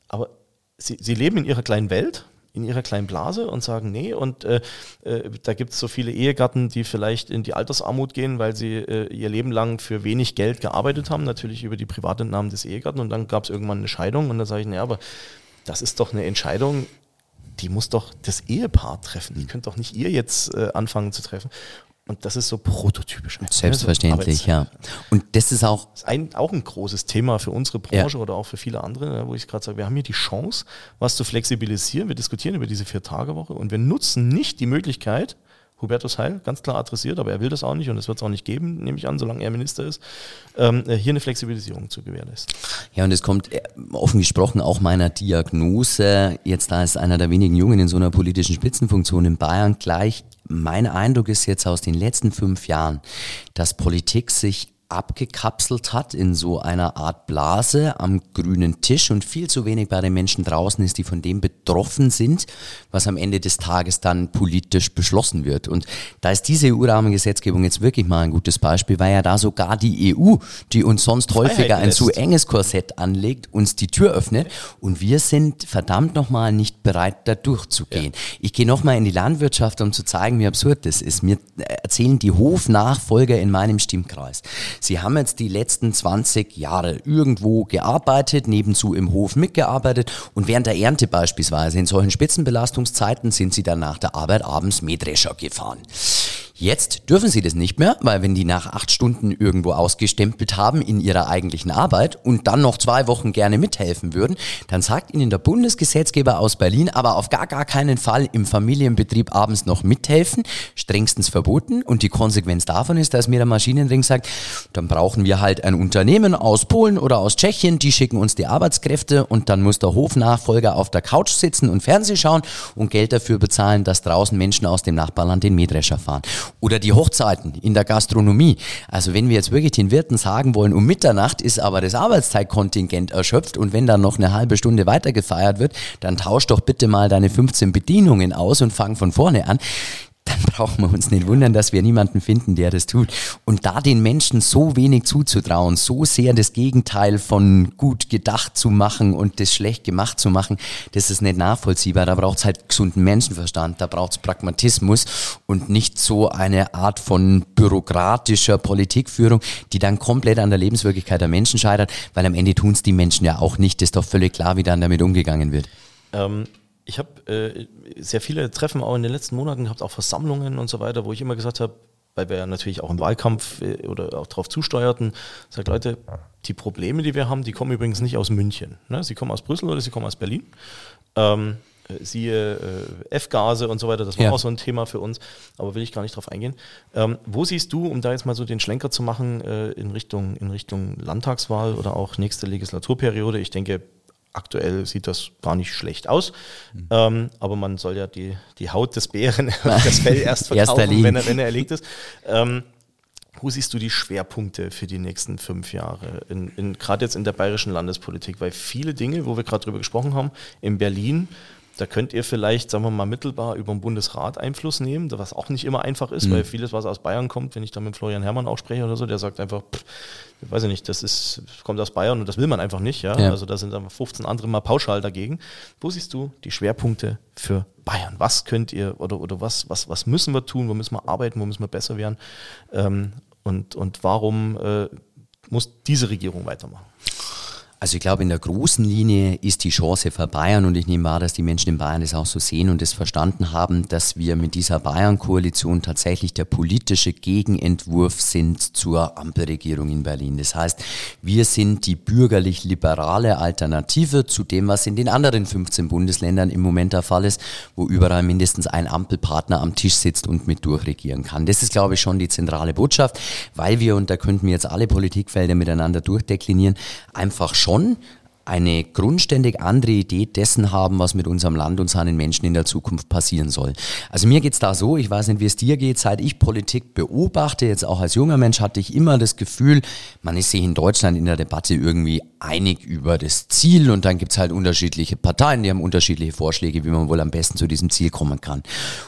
aber sie, sie leben in ihrer kleinen Welt in ihrer kleinen Blase und sagen, nee, und äh, äh, da gibt es so viele Ehegatten, die vielleicht in die Altersarmut gehen, weil sie äh, ihr Leben lang für wenig Geld gearbeitet haben, natürlich über die Privatentnahmen des Ehegatten und dann gab es irgendwann eine Scheidung und da sage ich, naja, aber das ist doch eine Entscheidung, die muss doch das Ehepaar treffen. Die könnt doch nicht ihr jetzt äh, anfangen zu treffen. Und das ist so prototypisch. Selbstverständlich, so ja. Und das ist auch. Ist ein, auch ein großes Thema für unsere Branche ja. oder auch für viele andere, wo ich gerade sage, wir haben hier die Chance, was zu flexibilisieren. Wir diskutieren über diese Vier-Tage-Woche und wir nutzen nicht die Möglichkeit, Hubertus Heil ganz klar adressiert, aber er will das auch nicht und es wird es auch nicht geben, nehme ich an, solange er Minister ist, ähm, hier eine Flexibilisierung zu gewährleisten. Ja, und es kommt äh, offen gesprochen auch meiner Diagnose, jetzt da ist einer der wenigen Jungen in so einer politischen Spitzenfunktion in Bayern gleich. Mein Eindruck ist jetzt aus den letzten fünf Jahren, dass Politik sich abgekapselt hat in so einer Art Blase am grünen Tisch und viel zu wenig bei den Menschen draußen ist, die von dem betroffen sind, was am Ende des Tages dann politisch beschlossen wird. Und da ist diese EU-Rahmengesetzgebung jetzt wirklich mal ein gutes Beispiel, weil ja da sogar die EU, die uns sonst häufiger ein zu enges Korsett anlegt, uns die Tür öffnet und wir sind verdammt nochmal nicht bereit, da durchzugehen. Ja. Ich gehe nochmal in die Landwirtschaft, um zu zeigen, wie absurd das ist. Mir erzählen die Hofnachfolger in meinem Stimmkreis. Sie haben jetzt die letzten 20 Jahre irgendwo gearbeitet, nebenzu im Hof mitgearbeitet und während der Ernte beispielsweise in solchen Spitzenbelastungszeiten sind Sie dann nach der Arbeit abends Mähdrescher gefahren. Jetzt dürfen sie das nicht mehr, weil wenn die nach acht Stunden irgendwo ausgestempelt haben in ihrer eigentlichen Arbeit und dann noch zwei Wochen gerne mithelfen würden, dann sagt ihnen der Bundesgesetzgeber aus Berlin aber auf gar gar keinen Fall im Familienbetrieb abends noch mithelfen, strengstens verboten und die Konsequenz davon ist, dass mir der Maschinenring sagt, dann brauchen wir halt ein Unternehmen aus Polen oder aus Tschechien, die schicken uns die Arbeitskräfte und dann muss der Hofnachfolger auf der Couch sitzen und Fernseh schauen und Geld dafür bezahlen, dass draußen Menschen aus dem Nachbarland den Mähdrescher fahren. Oder die Hochzeiten in der Gastronomie. Also wenn wir jetzt wirklich den Wirten sagen wollen, um Mitternacht ist aber das Arbeitszeitkontingent erschöpft und wenn dann noch eine halbe Stunde weiter gefeiert wird, dann tausch doch bitte mal deine 15 Bedienungen aus und fang von vorne an dann brauchen wir uns nicht wundern, dass wir niemanden finden, der das tut. Und da den Menschen so wenig zuzutrauen, so sehr das Gegenteil von gut gedacht zu machen und das schlecht gemacht zu machen, das ist nicht nachvollziehbar. Da braucht es halt gesunden Menschenverstand, da braucht es Pragmatismus und nicht so eine Art von bürokratischer Politikführung, die dann komplett an der Lebenswirklichkeit der Menschen scheitert, weil am Ende tun es die Menschen ja auch nicht. Das ist doch völlig klar, wie dann damit umgegangen wird. Ähm ich habe äh, sehr viele Treffen auch in den letzten Monaten gehabt, auch Versammlungen und so weiter, wo ich immer gesagt habe, weil wir ja natürlich auch im Wahlkampf äh, oder auch darauf zusteuerten, sagt Leute, die Probleme, die wir haben, die kommen übrigens nicht aus München. Ne? Sie kommen aus Brüssel oder sie kommen aus Berlin. Ähm, äh, siehe äh, F-Gase und so weiter, das war ja. auch so ein Thema für uns, aber will ich gar nicht drauf eingehen. Ähm, wo siehst du, um da jetzt mal so den Schlenker zu machen äh, in, Richtung, in Richtung Landtagswahl oder auch nächste Legislaturperiode, ich denke, aktuell sieht das gar nicht schlecht aus. Mhm. Ähm, aber man soll ja die, die Haut des Bären, das Fell erst verkaufen, wenn er, wenn er erlegt ist. Ähm, wo siehst du die Schwerpunkte für die nächsten fünf Jahre, in, in, gerade jetzt in der bayerischen Landespolitik? Weil viele Dinge, wo wir gerade drüber gesprochen haben, in Berlin da könnt ihr vielleicht, sagen wir mal, mittelbar über den Bundesrat Einfluss nehmen, was auch nicht immer einfach ist, mhm. weil vieles, was aus Bayern kommt, wenn ich da mit Florian Herrmann auch spreche oder so, der sagt einfach, pff, weiß ich nicht, das ist, kommt aus Bayern und das will man einfach nicht, ja. ja. Also da sind dann 15 andere mal pauschal dagegen. Wo siehst du die Schwerpunkte für Bayern? Was könnt ihr oder, oder was, was, was müssen wir tun? Wo müssen wir arbeiten? Wo müssen wir besser werden? Ähm, und, und warum äh, muss diese Regierung weitermachen? Also ich glaube, in der großen Linie ist die Chance für Bayern und ich nehme wahr, dass die Menschen in Bayern das auch so sehen und es verstanden haben, dass wir mit dieser Bayern-Koalition tatsächlich der politische Gegenentwurf sind zur Ampelregierung in Berlin. Das heißt, wir sind die bürgerlich-liberale Alternative zu dem, was in den anderen 15 Bundesländern im Moment der Fall ist, wo überall mindestens ein Ampelpartner am Tisch sitzt und mit durchregieren kann. Das ist, glaube ich, schon die zentrale Botschaft, weil wir, und da könnten wir jetzt alle Politikfelder miteinander durchdeklinieren, einfach schon schon eine grundständig andere Idee dessen haben, was mit unserem Land und seinen Menschen in der Zukunft passieren soll. Also mir geht's da so, ich weiß nicht, wie es dir geht, seit ich Politik beobachte, jetzt auch als junger Mensch, hatte ich immer das Gefühl, man ist sich in Deutschland in der Debatte irgendwie einig über das Ziel und dann gibt's halt unterschiedliche Parteien, die haben unterschiedliche Vorschläge, wie man wohl am besten zu diesem Ziel kommen kann.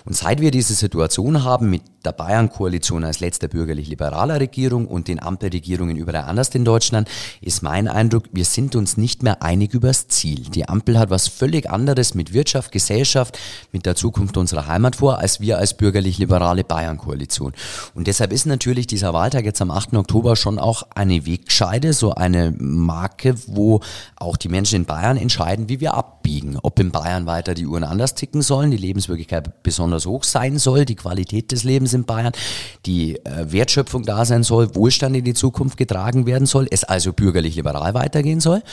Und seit wir diese Situation haben mit der Bayern-Koalition als letzter bürgerlich-liberaler Regierung und den Ampelregierungen überall anders in Deutschland, ist mein Eindruck, wir sind uns nicht mehr einig über das Ziel. Die Ampel hat was völlig anderes mit Wirtschaft, Gesellschaft, mit der Zukunft unserer Heimat vor, als wir als bürgerlich-liberale Bayern-Koalition. Und deshalb ist natürlich dieser Wahltag jetzt am 8. Oktober schon auch eine Wegscheide, so eine Marke, wo auch die Menschen in Bayern entscheiden, wie wir ab abbiegen. Ob in Bayern weiter die Uhren anders ticken sollen, die Lebenswirklichkeit besonders hoch sein soll, die Qualität des Lebens in Bayern, die äh, Wertschöpfung da sein soll, Wohlstand in die Zukunft getragen werden soll, es also bürgerlich-liberal weitergehen soll,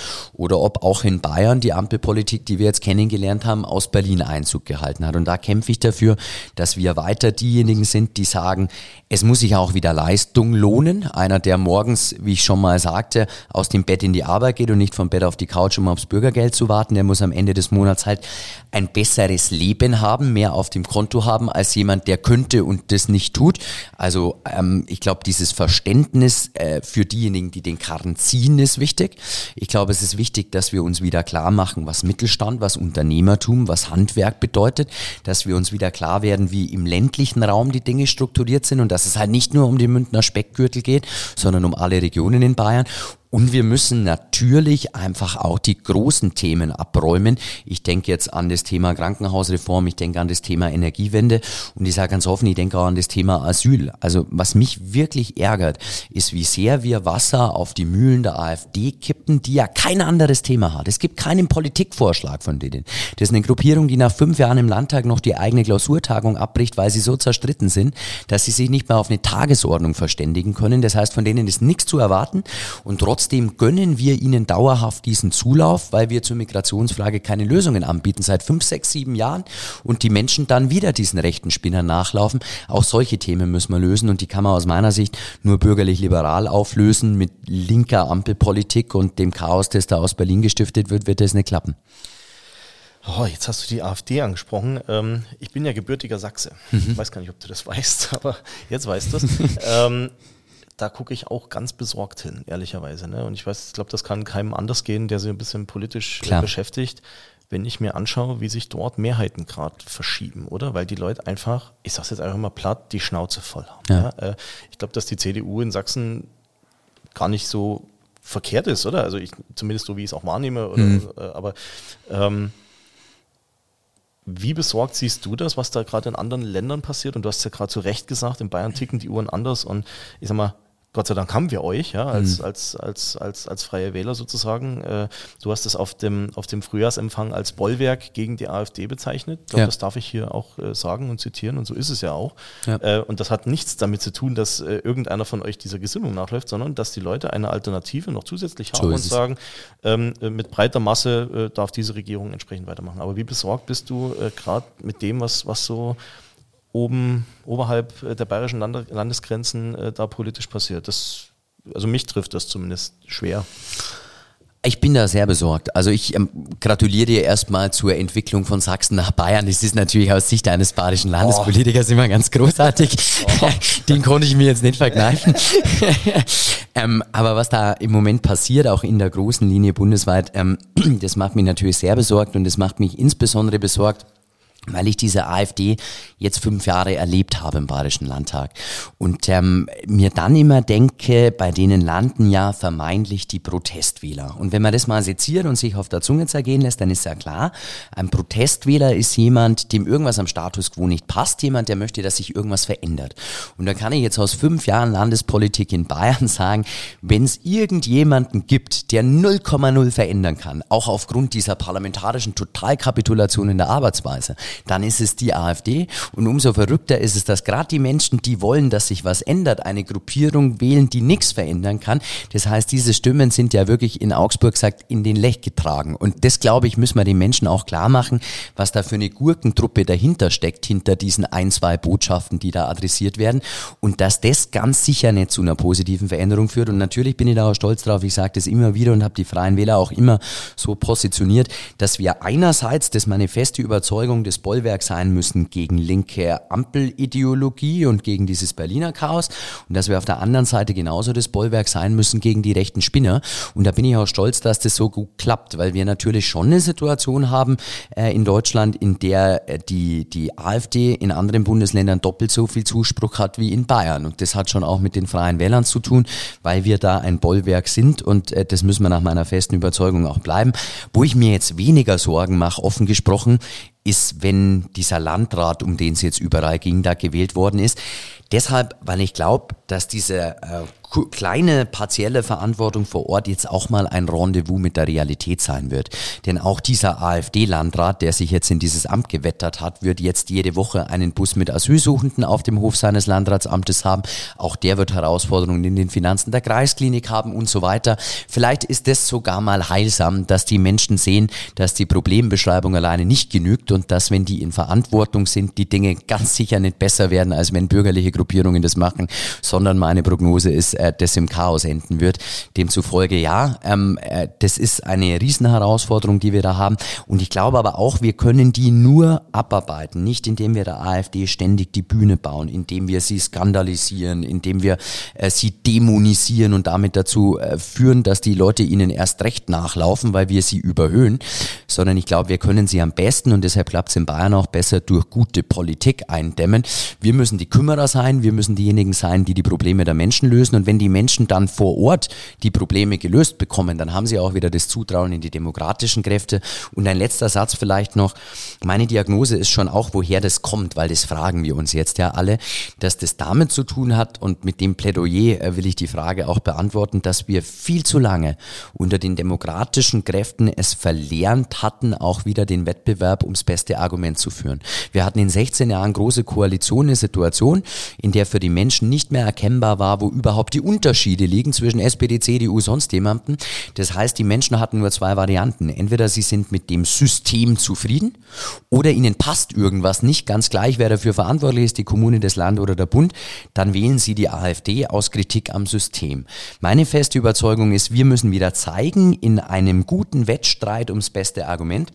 oder ob auch in Bayern die Ampelpolitik, die wir jetzt kennengelernt haben, aus Berlin Einzug gehalten hat. Und da kämpfe ich dafür, dass wir weiter diejenigen sind, die sagen, es muss sich auch wieder Leistung lohnen. Einer, der morgens, wie ich schon mal sagte, aus dem Bett in die Arbeit geht und nicht vom Bett auf die Couch, um aufs Bürgergeld zu warten, der muss am Ende des Monats halt ein besseres Leben haben, mehr auf dem Konto haben, als jemand, der könnte und das nicht tut. Also ähm, ich glaube, dieses Verständnis äh, für diejenigen, die den Karren ziehen, ist wichtig. Ich glaube, es ist wichtig, dass wir uns wieder klar machen, was Mittelstand, was Unternehmertum, was Handwerk bedeutet, dass wir uns wieder klar werden, wie im ländlichen Raum die Dinge strukturiert sind und dass es halt nicht nur um den Münchner Speckgürtel geht, sondern um alle Regionen in Bayern und wir müssen natürlich einfach auch die großen Themen abräumen. Ich denke jetzt an das Thema Krankenhausreform, ich denke an das Thema Energiewende und ich sage ganz offen, ich denke auch an das Thema Asyl. Also was mich wirklich ärgert, ist, wie sehr wir Wasser auf die Mühlen der AfD kippen, die ja kein anderes Thema hat. Es gibt keinen Politikvorschlag von denen. Das ist eine Gruppierung, die nach fünf Jahren im Landtag noch die eigene Klausurtagung abbricht, weil sie so zerstritten sind, dass sie sich nicht mehr auf eine Tagesordnung verständigen können. Das heißt, von denen ist nichts zu erwarten und trotzdem Trotzdem gönnen wir ihnen dauerhaft diesen Zulauf, weil wir zur Migrationsfrage keine Lösungen anbieten seit fünf, sechs, sieben Jahren und die Menschen dann wieder diesen rechten Spinnern nachlaufen. Auch solche Themen müssen wir lösen und die kann man aus meiner Sicht nur bürgerlich-liberal auflösen. Mit linker Ampelpolitik und dem Chaos, das da aus Berlin gestiftet wird, wird das nicht klappen. Oh, jetzt hast du die AfD angesprochen. Ähm, ich bin ja gebürtiger Sachse. Mhm. Ich weiß gar nicht, ob du das weißt, aber jetzt weißt du es. ähm, da gucke ich auch ganz besorgt hin, ehrlicherweise. Ne? Und ich weiß, ich glaube, das kann keinem anders gehen, der sich ein bisschen politisch äh, beschäftigt, wenn ich mir anschaue, wie sich dort Mehrheiten gerade verschieben, oder? Weil die Leute einfach, ich sage jetzt einfach mal platt, die Schnauze voll haben. Ja. Ja? Äh, ich glaube, dass die CDU in Sachsen gar nicht so verkehrt ist, oder? Also ich, zumindest so, wie ich es auch wahrnehme, oder, mhm. äh, aber ähm, wie besorgt siehst du das, was da gerade in anderen Ländern passiert? Und du hast ja gerade zu Recht gesagt, in Bayern ticken die Uhren anders. Und ich sag mal, Gott sei Dank haben wir euch, ja, als, mhm. als, als, als, als freie Wähler sozusagen. Äh, du hast es auf dem, auf dem Frühjahrsempfang als Bollwerk gegen die AfD bezeichnet. Ich glaube, ja. das darf ich hier auch äh, sagen und zitieren und so ist es ja auch. Ja. Äh, und das hat nichts damit zu tun, dass äh, irgendeiner von euch dieser Gesinnung nachläuft, sondern dass die Leute eine Alternative noch zusätzlich haben so und sagen, ähm, äh, mit breiter Masse darf diese Regierung entsprechend weitermachen. Aber wie besorgt bist du gerade mit dem, was, was so oben, oberhalb äh, der bayerischen Lande, Landesgrenzen äh, da politisch passiert. Das, also mich trifft das zumindest schwer. Ich bin da sehr besorgt. Also ich ähm, gratuliere dir erstmal zur Entwicklung von Sachsen nach Bayern. Das ist natürlich aus Sicht eines bayerischen Landespolitikers oh. immer ganz großartig. Oh. Den konnte ich mir jetzt nicht verkneifen. ähm, aber was da im Moment passiert, auch in der großen Linie bundesweit, ähm, das macht mich natürlich sehr besorgt und das macht mich insbesondere besorgt, weil ich diese AfD jetzt fünf Jahre erlebt habe im Bayerischen Landtag und ähm, mir dann immer denke, bei denen landen ja vermeintlich die Protestwähler. Und wenn man das mal seziert und sich auf der Zunge zergehen lässt, dann ist ja klar, ein Protestwähler ist jemand, dem irgendwas am Status quo nicht passt, jemand, der möchte, dass sich irgendwas verändert. Und da kann ich jetzt aus fünf Jahren Landespolitik in Bayern sagen, wenn es irgendjemanden gibt, der 0,0 verändern kann, auch aufgrund dieser parlamentarischen Totalkapitulation in der Arbeitsweise, dann ist es die AfD. Und umso verrückter ist es, dass gerade die Menschen, die wollen, dass sich was ändert, eine Gruppierung wählen, die nichts verändern kann. Das heißt, diese Stimmen sind ja wirklich in Augsburg sagt in den Lech getragen. Und das, glaube ich, müssen wir den Menschen auch klar machen, was da für eine Gurkentruppe dahinter steckt, hinter diesen ein, zwei Botschaften, die da adressiert werden. Und dass das ganz sicher nicht zu einer positiven Veränderung führt. Und natürlich bin ich da auch stolz drauf. Ich sage das immer wieder und habe die Freien Wähler auch immer so positioniert, dass wir einerseits, das ist meine feste Überzeugung, des Bollwerk sein müssen gegen linke Ampelideologie und gegen dieses Berliner Chaos und dass wir auf der anderen Seite genauso das Bollwerk sein müssen gegen die rechten Spinner. Und da bin ich auch stolz, dass das so gut klappt, weil wir natürlich schon eine Situation haben äh, in Deutschland, in der äh, die, die AfD in anderen Bundesländern doppelt so viel Zuspruch hat wie in Bayern. Und das hat schon auch mit den Freien Wählern zu tun, weil wir da ein Bollwerk sind und äh, das müssen wir nach meiner festen Überzeugung auch bleiben. Wo ich mir jetzt weniger Sorgen mache, offen gesprochen, ist, wenn dieser Landrat, um den es jetzt überall ging, da gewählt worden ist. Deshalb, weil ich glaube, dass diese äh, kleine partielle Verantwortung vor Ort jetzt auch mal ein Rendezvous mit der Realität sein wird. Denn auch dieser AfD-Landrat, der sich jetzt in dieses Amt gewettert hat, wird jetzt jede Woche einen Bus mit Asylsuchenden auf dem Hof seines Landratsamtes haben. Auch der wird Herausforderungen in den Finanzen der Kreisklinik haben und so weiter. Vielleicht ist es sogar mal heilsam, dass die Menschen sehen, dass die Problembeschreibung alleine nicht genügt und dass, wenn die in Verantwortung sind, die Dinge ganz sicher nicht besser werden, als wenn bürgerliche Gruppierungen das machen, sondern meine Prognose ist, äh, das im Chaos enden wird. Demzufolge ja, ähm, äh, das ist eine Riesenherausforderung, die wir da haben. Und ich glaube aber auch, wir können die nur abarbeiten, nicht indem wir der AfD ständig die Bühne bauen, indem wir sie skandalisieren, indem wir äh, sie dämonisieren und damit dazu äh, führen, dass die Leute ihnen erst recht nachlaufen, weil wir sie überhöhen, sondern ich glaube, wir können sie am besten und deshalb klappt es in Bayern auch besser durch gute Politik eindämmen. Wir müssen die Kümmerer sein, wir müssen diejenigen sein, die die Probleme der Menschen lösen und wenn die Menschen dann vor Ort die Probleme gelöst bekommen, dann haben sie auch wieder das Zutrauen in die demokratischen Kräfte. Und ein letzter Satz vielleicht noch. Meine Diagnose ist schon auch, woher das kommt, weil das fragen wir uns jetzt ja alle, dass das damit zu tun hat und mit dem Plädoyer äh, will ich die Frage auch beantworten, dass wir viel zu lange unter den demokratischen Kräften es verlernt hatten, auch wieder den Wettbewerb ums beste Argument zu führen. Wir hatten in 16 Jahren große Koalition, eine Situation, in der für die Menschen nicht mehr erkennbar war, wo überhaupt die Unterschiede liegen zwischen SPD, CDU, sonst jemanden. Das heißt, die Menschen hatten nur zwei Varianten. Entweder sie sind mit dem System zufrieden oder ihnen passt irgendwas nicht, ganz gleich, wer dafür verantwortlich ist, die Kommune, das Land oder der Bund, dann wählen sie die AfD aus Kritik am System. Meine feste Überzeugung ist, wir müssen wieder zeigen, in einem guten Wettstreit ums beste Argument,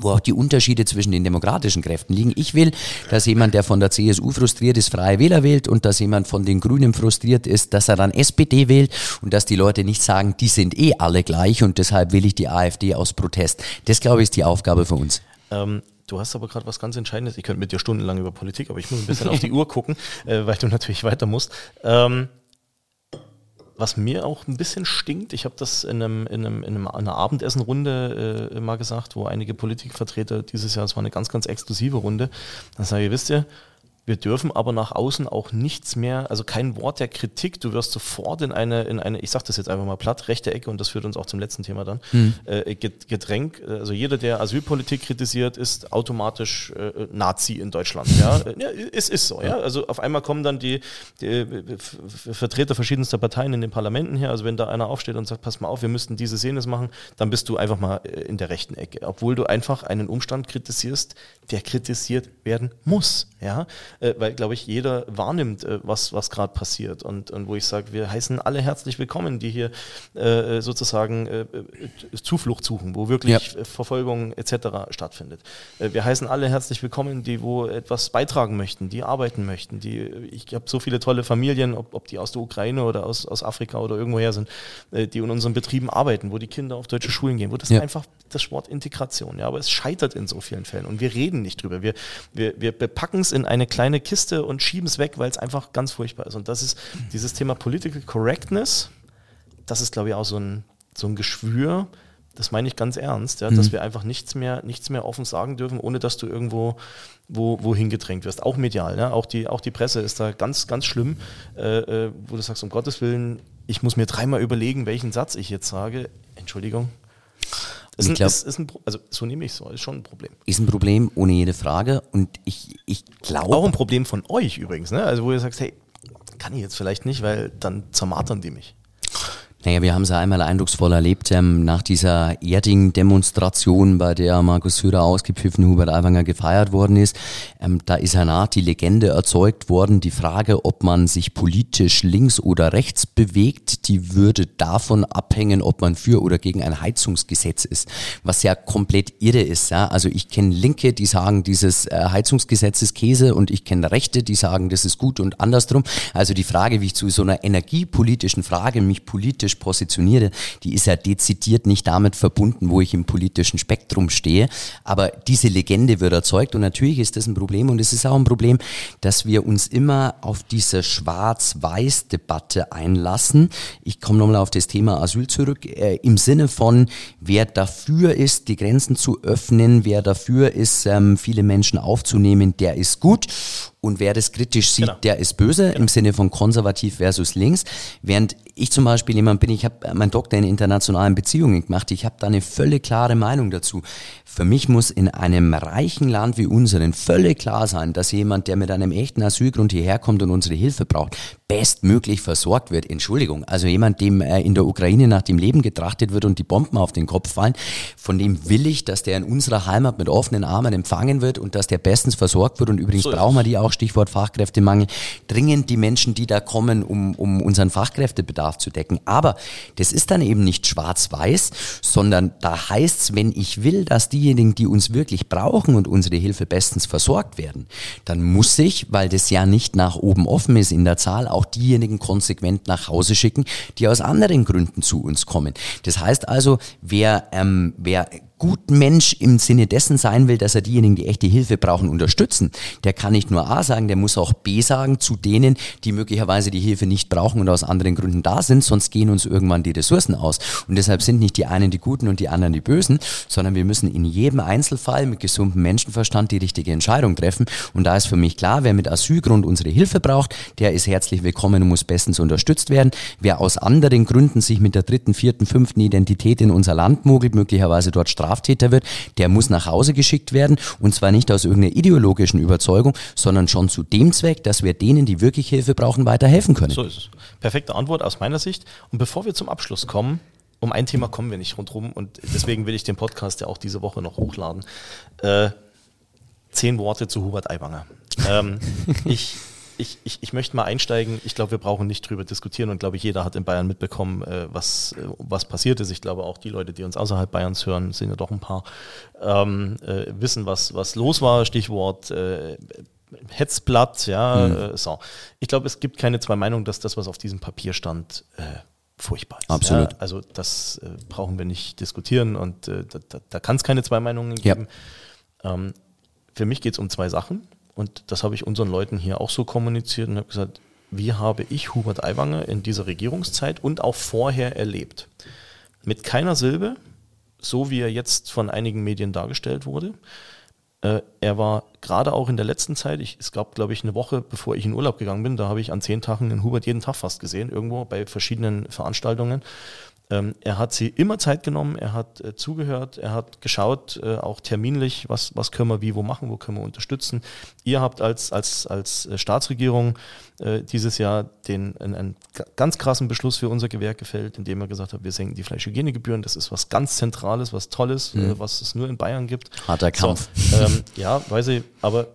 wo auch die Unterschiede zwischen den demokratischen Kräften liegen. Ich will, dass jemand, der von der CSU frustriert ist, Freie Wähler wählt und dass jemand von den Grünen frustriert ist, dass er dann SPD wählt und dass die Leute nicht sagen, die sind eh alle gleich und deshalb will ich die AfD aus Protest. Das, glaube ich, ist die Aufgabe für uns. Ähm, Du hast aber gerade was ganz Entscheidendes. Ich könnte mit dir stundenlang über Politik, aber ich muss ein bisschen auf die Uhr gucken, äh, weil du natürlich weiter musst. Ähm, was mir auch ein bisschen stinkt, ich habe das in, einem, in, einem, in einer Abendessenrunde äh, mal gesagt, wo einige Politikvertreter dieses Jahr, es war eine ganz, ganz exklusive Runde, dann sage ich, wisst ihr, wir dürfen aber nach außen auch nichts mehr, also kein Wort der Kritik. Du wirst sofort in eine, in eine, ich sage das jetzt einfach mal platt, rechte Ecke und das führt uns auch zum letzten Thema dann, mhm. äh, gedrängt. Also jeder, der Asylpolitik kritisiert, ist automatisch äh, Nazi in Deutschland. Ja, ja es ist so. Ja, also auf einmal kommen dann die, die Vertreter verschiedenster Parteien in den Parlamenten her. Also wenn da einer aufsteht und sagt, pass mal auf, wir müssten diese Szenes machen, dann bist du einfach mal äh, in der rechten Ecke, obwohl du einfach einen Umstand kritisierst, der kritisiert werden muss. Ja, äh, weil, glaube ich, jeder wahrnimmt, äh, was, was gerade passiert. Und, und wo ich sage, wir heißen alle herzlich willkommen, die hier äh, sozusagen äh, äh Zuflucht suchen, wo wirklich ja. Verfolgung etc. stattfindet. Äh, wir heißen alle herzlich willkommen, die wo etwas beitragen möchten, die arbeiten möchten. Die, ich habe so viele tolle Familien, ob, ob die aus der Ukraine oder aus, aus Afrika oder irgendwoher sind, die in unseren Betrieben arbeiten, wo die Kinder auf deutsche Schulen gehen, wo das ja. einfach das Wort Integration, ja, aber es scheitert in so vielen Fällen und wir reden nicht drüber. Wir, wir, wir bepacken es in eine kleine Kiste und schieben es weg, weil es einfach ganz furchtbar ist. Und das ist dieses Thema Political Correctness, das ist, glaube ich, auch so ein, so ein Geschwür, das meine ich ganz ernst, ja, mhm. dass wir einfach nichts mehr, nichts mehr offen sagen dürfen, ohne dass du irgendwo wo, wohin gedrängt wirst. Auch medial, ja? auch, die, auch die Presse ist da ganz, ganz schlimm, äh, äh, wo du sagst, um Gottes Willen, ich muss mir dreimal überlegen, welchen Satz ich jetzt sage. Entschuldigung. Ist, ein, glaub, ist, ist ein, also so nehme ich es so, ist schon ein Problem. Ist ein Problem, ohne jede Frage. Und ich, ich glaube. Auch ein Problem von euch übrigens, ne? Also wo ihr sagst, hey, kann ich jetzt vielleicht nicht, weil dann zermartern die mich. Naja, wir haben es ja einmal eindrucksvoll erlebt ähm, nach dieser Erding-Demonstration, bei der Markus Söder ausgepfiffen, Hubert Aiwanger gefeiert worden ist. Ähm, da ist danach die Legende erzeugt worden, die Frage, ob man sich politisch links oder rechts bewegt, die würde davon abhängen, ob man für oder gegen ein Heizungsgesetz ist, was ja komplett irre ist. Ja? Also ich kenne Linke, die sagen, dieses äh, Heizungsgesetz ist Käse und ich kenne Rechte, die sagen, das ist gut und andersrum. Also die Frage, wie ich zu so einer energiepolitischen Frage mich politisch positioniere, die ist ja dezidiert nicht damit verbunden, wo ich im politischen Spektrum stehe. Aber diese Legende wird erzeugt und natürlich ist das ein Problem und es ist auch ein Problem, dass wir uns immer auf diese Schwarz-Weiß-Debatte einlassen. Ich komme nochmal auf das Thema Asyl zurück, äh, im Sinne von, wer dafür ist, die Grenzen zu öffnen, wer dafür ist, ähm, viele Menschen aufzunehmen, der ist gut Und wer das kritisch sieht, Genau. der ist böse im Sinne von konservativ versus links. Während ich zum Beispiel jemand bin, ich habe meinen Doktor in internationalen Beziehungen gemacht, ich habe da eine völlig klare Meinung dazu. Für mich muss in einem reichen Land wie unseren völlig klar sein, dass jemand, der mit einem echten Asylgrund hierher kommt und unsere Hilfe braucht, bestmöglich versorgt wird. Entschuldigung, also jemand, dem äh, in der Ukraine nach dem Leben getrachtet wird und die Bomben auf den Kopf fallen, von dem will ich, dass der in unserer Heimat mit offenen Armen empfangen wird und dass der bestens versorgt wird. Und übrigens So brauchen wir die auch, Stichwort Fachkräftemangel, dringend die Menschen, die da kommen, um, um unseren Fachkräftebedarf zu decken. Aber das ist dann eben nicht schwarz-weiß, sondern da heißt's, wenn ich will, dass diejenigen, die uns wirklich brauchen und unsere Hilfe bestens versorgt werden, dann muss ich, weil das ja nicht nach oben offen ist in der Zahl, auch diejenigen konsequent nach Hause schicken, die aus anderen Gründen zu uns kommen. Das heißt also, wer, ähm, wer gut Mensch im Sinne dessen sein will, dass er diejenigen, die echte Hilfe brauchen, unterstützen, der kann nicht nur A sagen, der muss auch B sagen zu denen, die möglicherweise die Hilfe nicht brauchen und aus anderen Gründen da sind, sonst gehen uns irgendwann die Ressourcen aus. Und deshalb sind nicht die einen die Guten und die anderen die Bösen, sondern wir müssen in jedem Einzelfall mit gesundem Menschenverstand die richtige Entscheidung treffen. Und da ist für mich klar, wer mit Asylgrund unsere Hilfe braucht, der ist herzlich willkommen und muss bestens unterstützt werden. Wer aus anderen Gründen sich mit der dritten, vierten, fünften Identität in unser Land mogelt, möglicherweise dort Straftäter wird, der muss nach Hause geschickt werden. Und zwar nicht aus irgendeiner ideologischen Überzeugung, sondern schon zu dem Zweck, dass wir denen, die wirklich Hilfe brauchen, weiterhelfen können. So ist es. Perfekte Antwort aus meiner Sicht. Und bevor wir zum Abschluss kommen, um ein Thema kommen wir nicht rundherum und deswegen will ich den Podcast ja auch diese Woche noch hochladen. Äh, zehn Worte zu Hubert Aiwanger. Ähm, ich, ich, ich, ich möchte mal einsteigen. Ich glaube, wir brauchen nicht drüber diskutieren und glaube ich, jeder hat in Bayern mitbekommen, äh, was, äh, was passiert ist. Ich glaube auch die Leute, die uns außerhalb Bayerns hören, sind ja doch ein paar, ähm, äh, wissen, was, was los war. Stichwort äh, Hetzblatt, ja, äh, so. Ich glaube, es gibt keine zwei Meinungen, dass das, was auf diesem Papier stand, äh, furchtbar ist. Absolut. Ja, also das äh, brauchen wir nicht diskutieren und äh, da, da, da kann es keine zwei Meinungen Ja. geben. Ähm, für mich geht es um zwei Sachen und das habe ich unseren Leuten hier auch so kommuniziert und habe gesagt, wie habe ich Hubert Aiwanger in dieser Regierungszeit und auch vorher erlebt? Mit keiner Silbe, so wie er jetzt von einigen Medien dargestellt wurde. Äh, er war gerade auch in der letzten Zeit, ich, es gab, glaube ich, eine Woche, bevor ich in Urlaub gegangen bin, da habe ich an zehn Tagen den Hubert jeden Tag fast gesehen, irgendwo bei verschiedenen Veranstaltungen. Ähm, er hat sie immer Zeit genommen, er hat äh, zugehört, er hat geschaut, äh, auch terminlich, was, was können wir wie wo machen, wo können wir unterstützen. Ihr habt als, als, als äh, Staatsregierung äh, dieses Jahr den, einen, einen ga- ganz krassen Beschluss für unser Gewerk gefällt, indem er gesagt hat, wir senken die Fleischhygienegebühren. Das ist was ganz Zentrales, was Tolles, äh, was es nur in Bayern gibt. Harter Kampf. So, ähm, ja, weiß ich, aber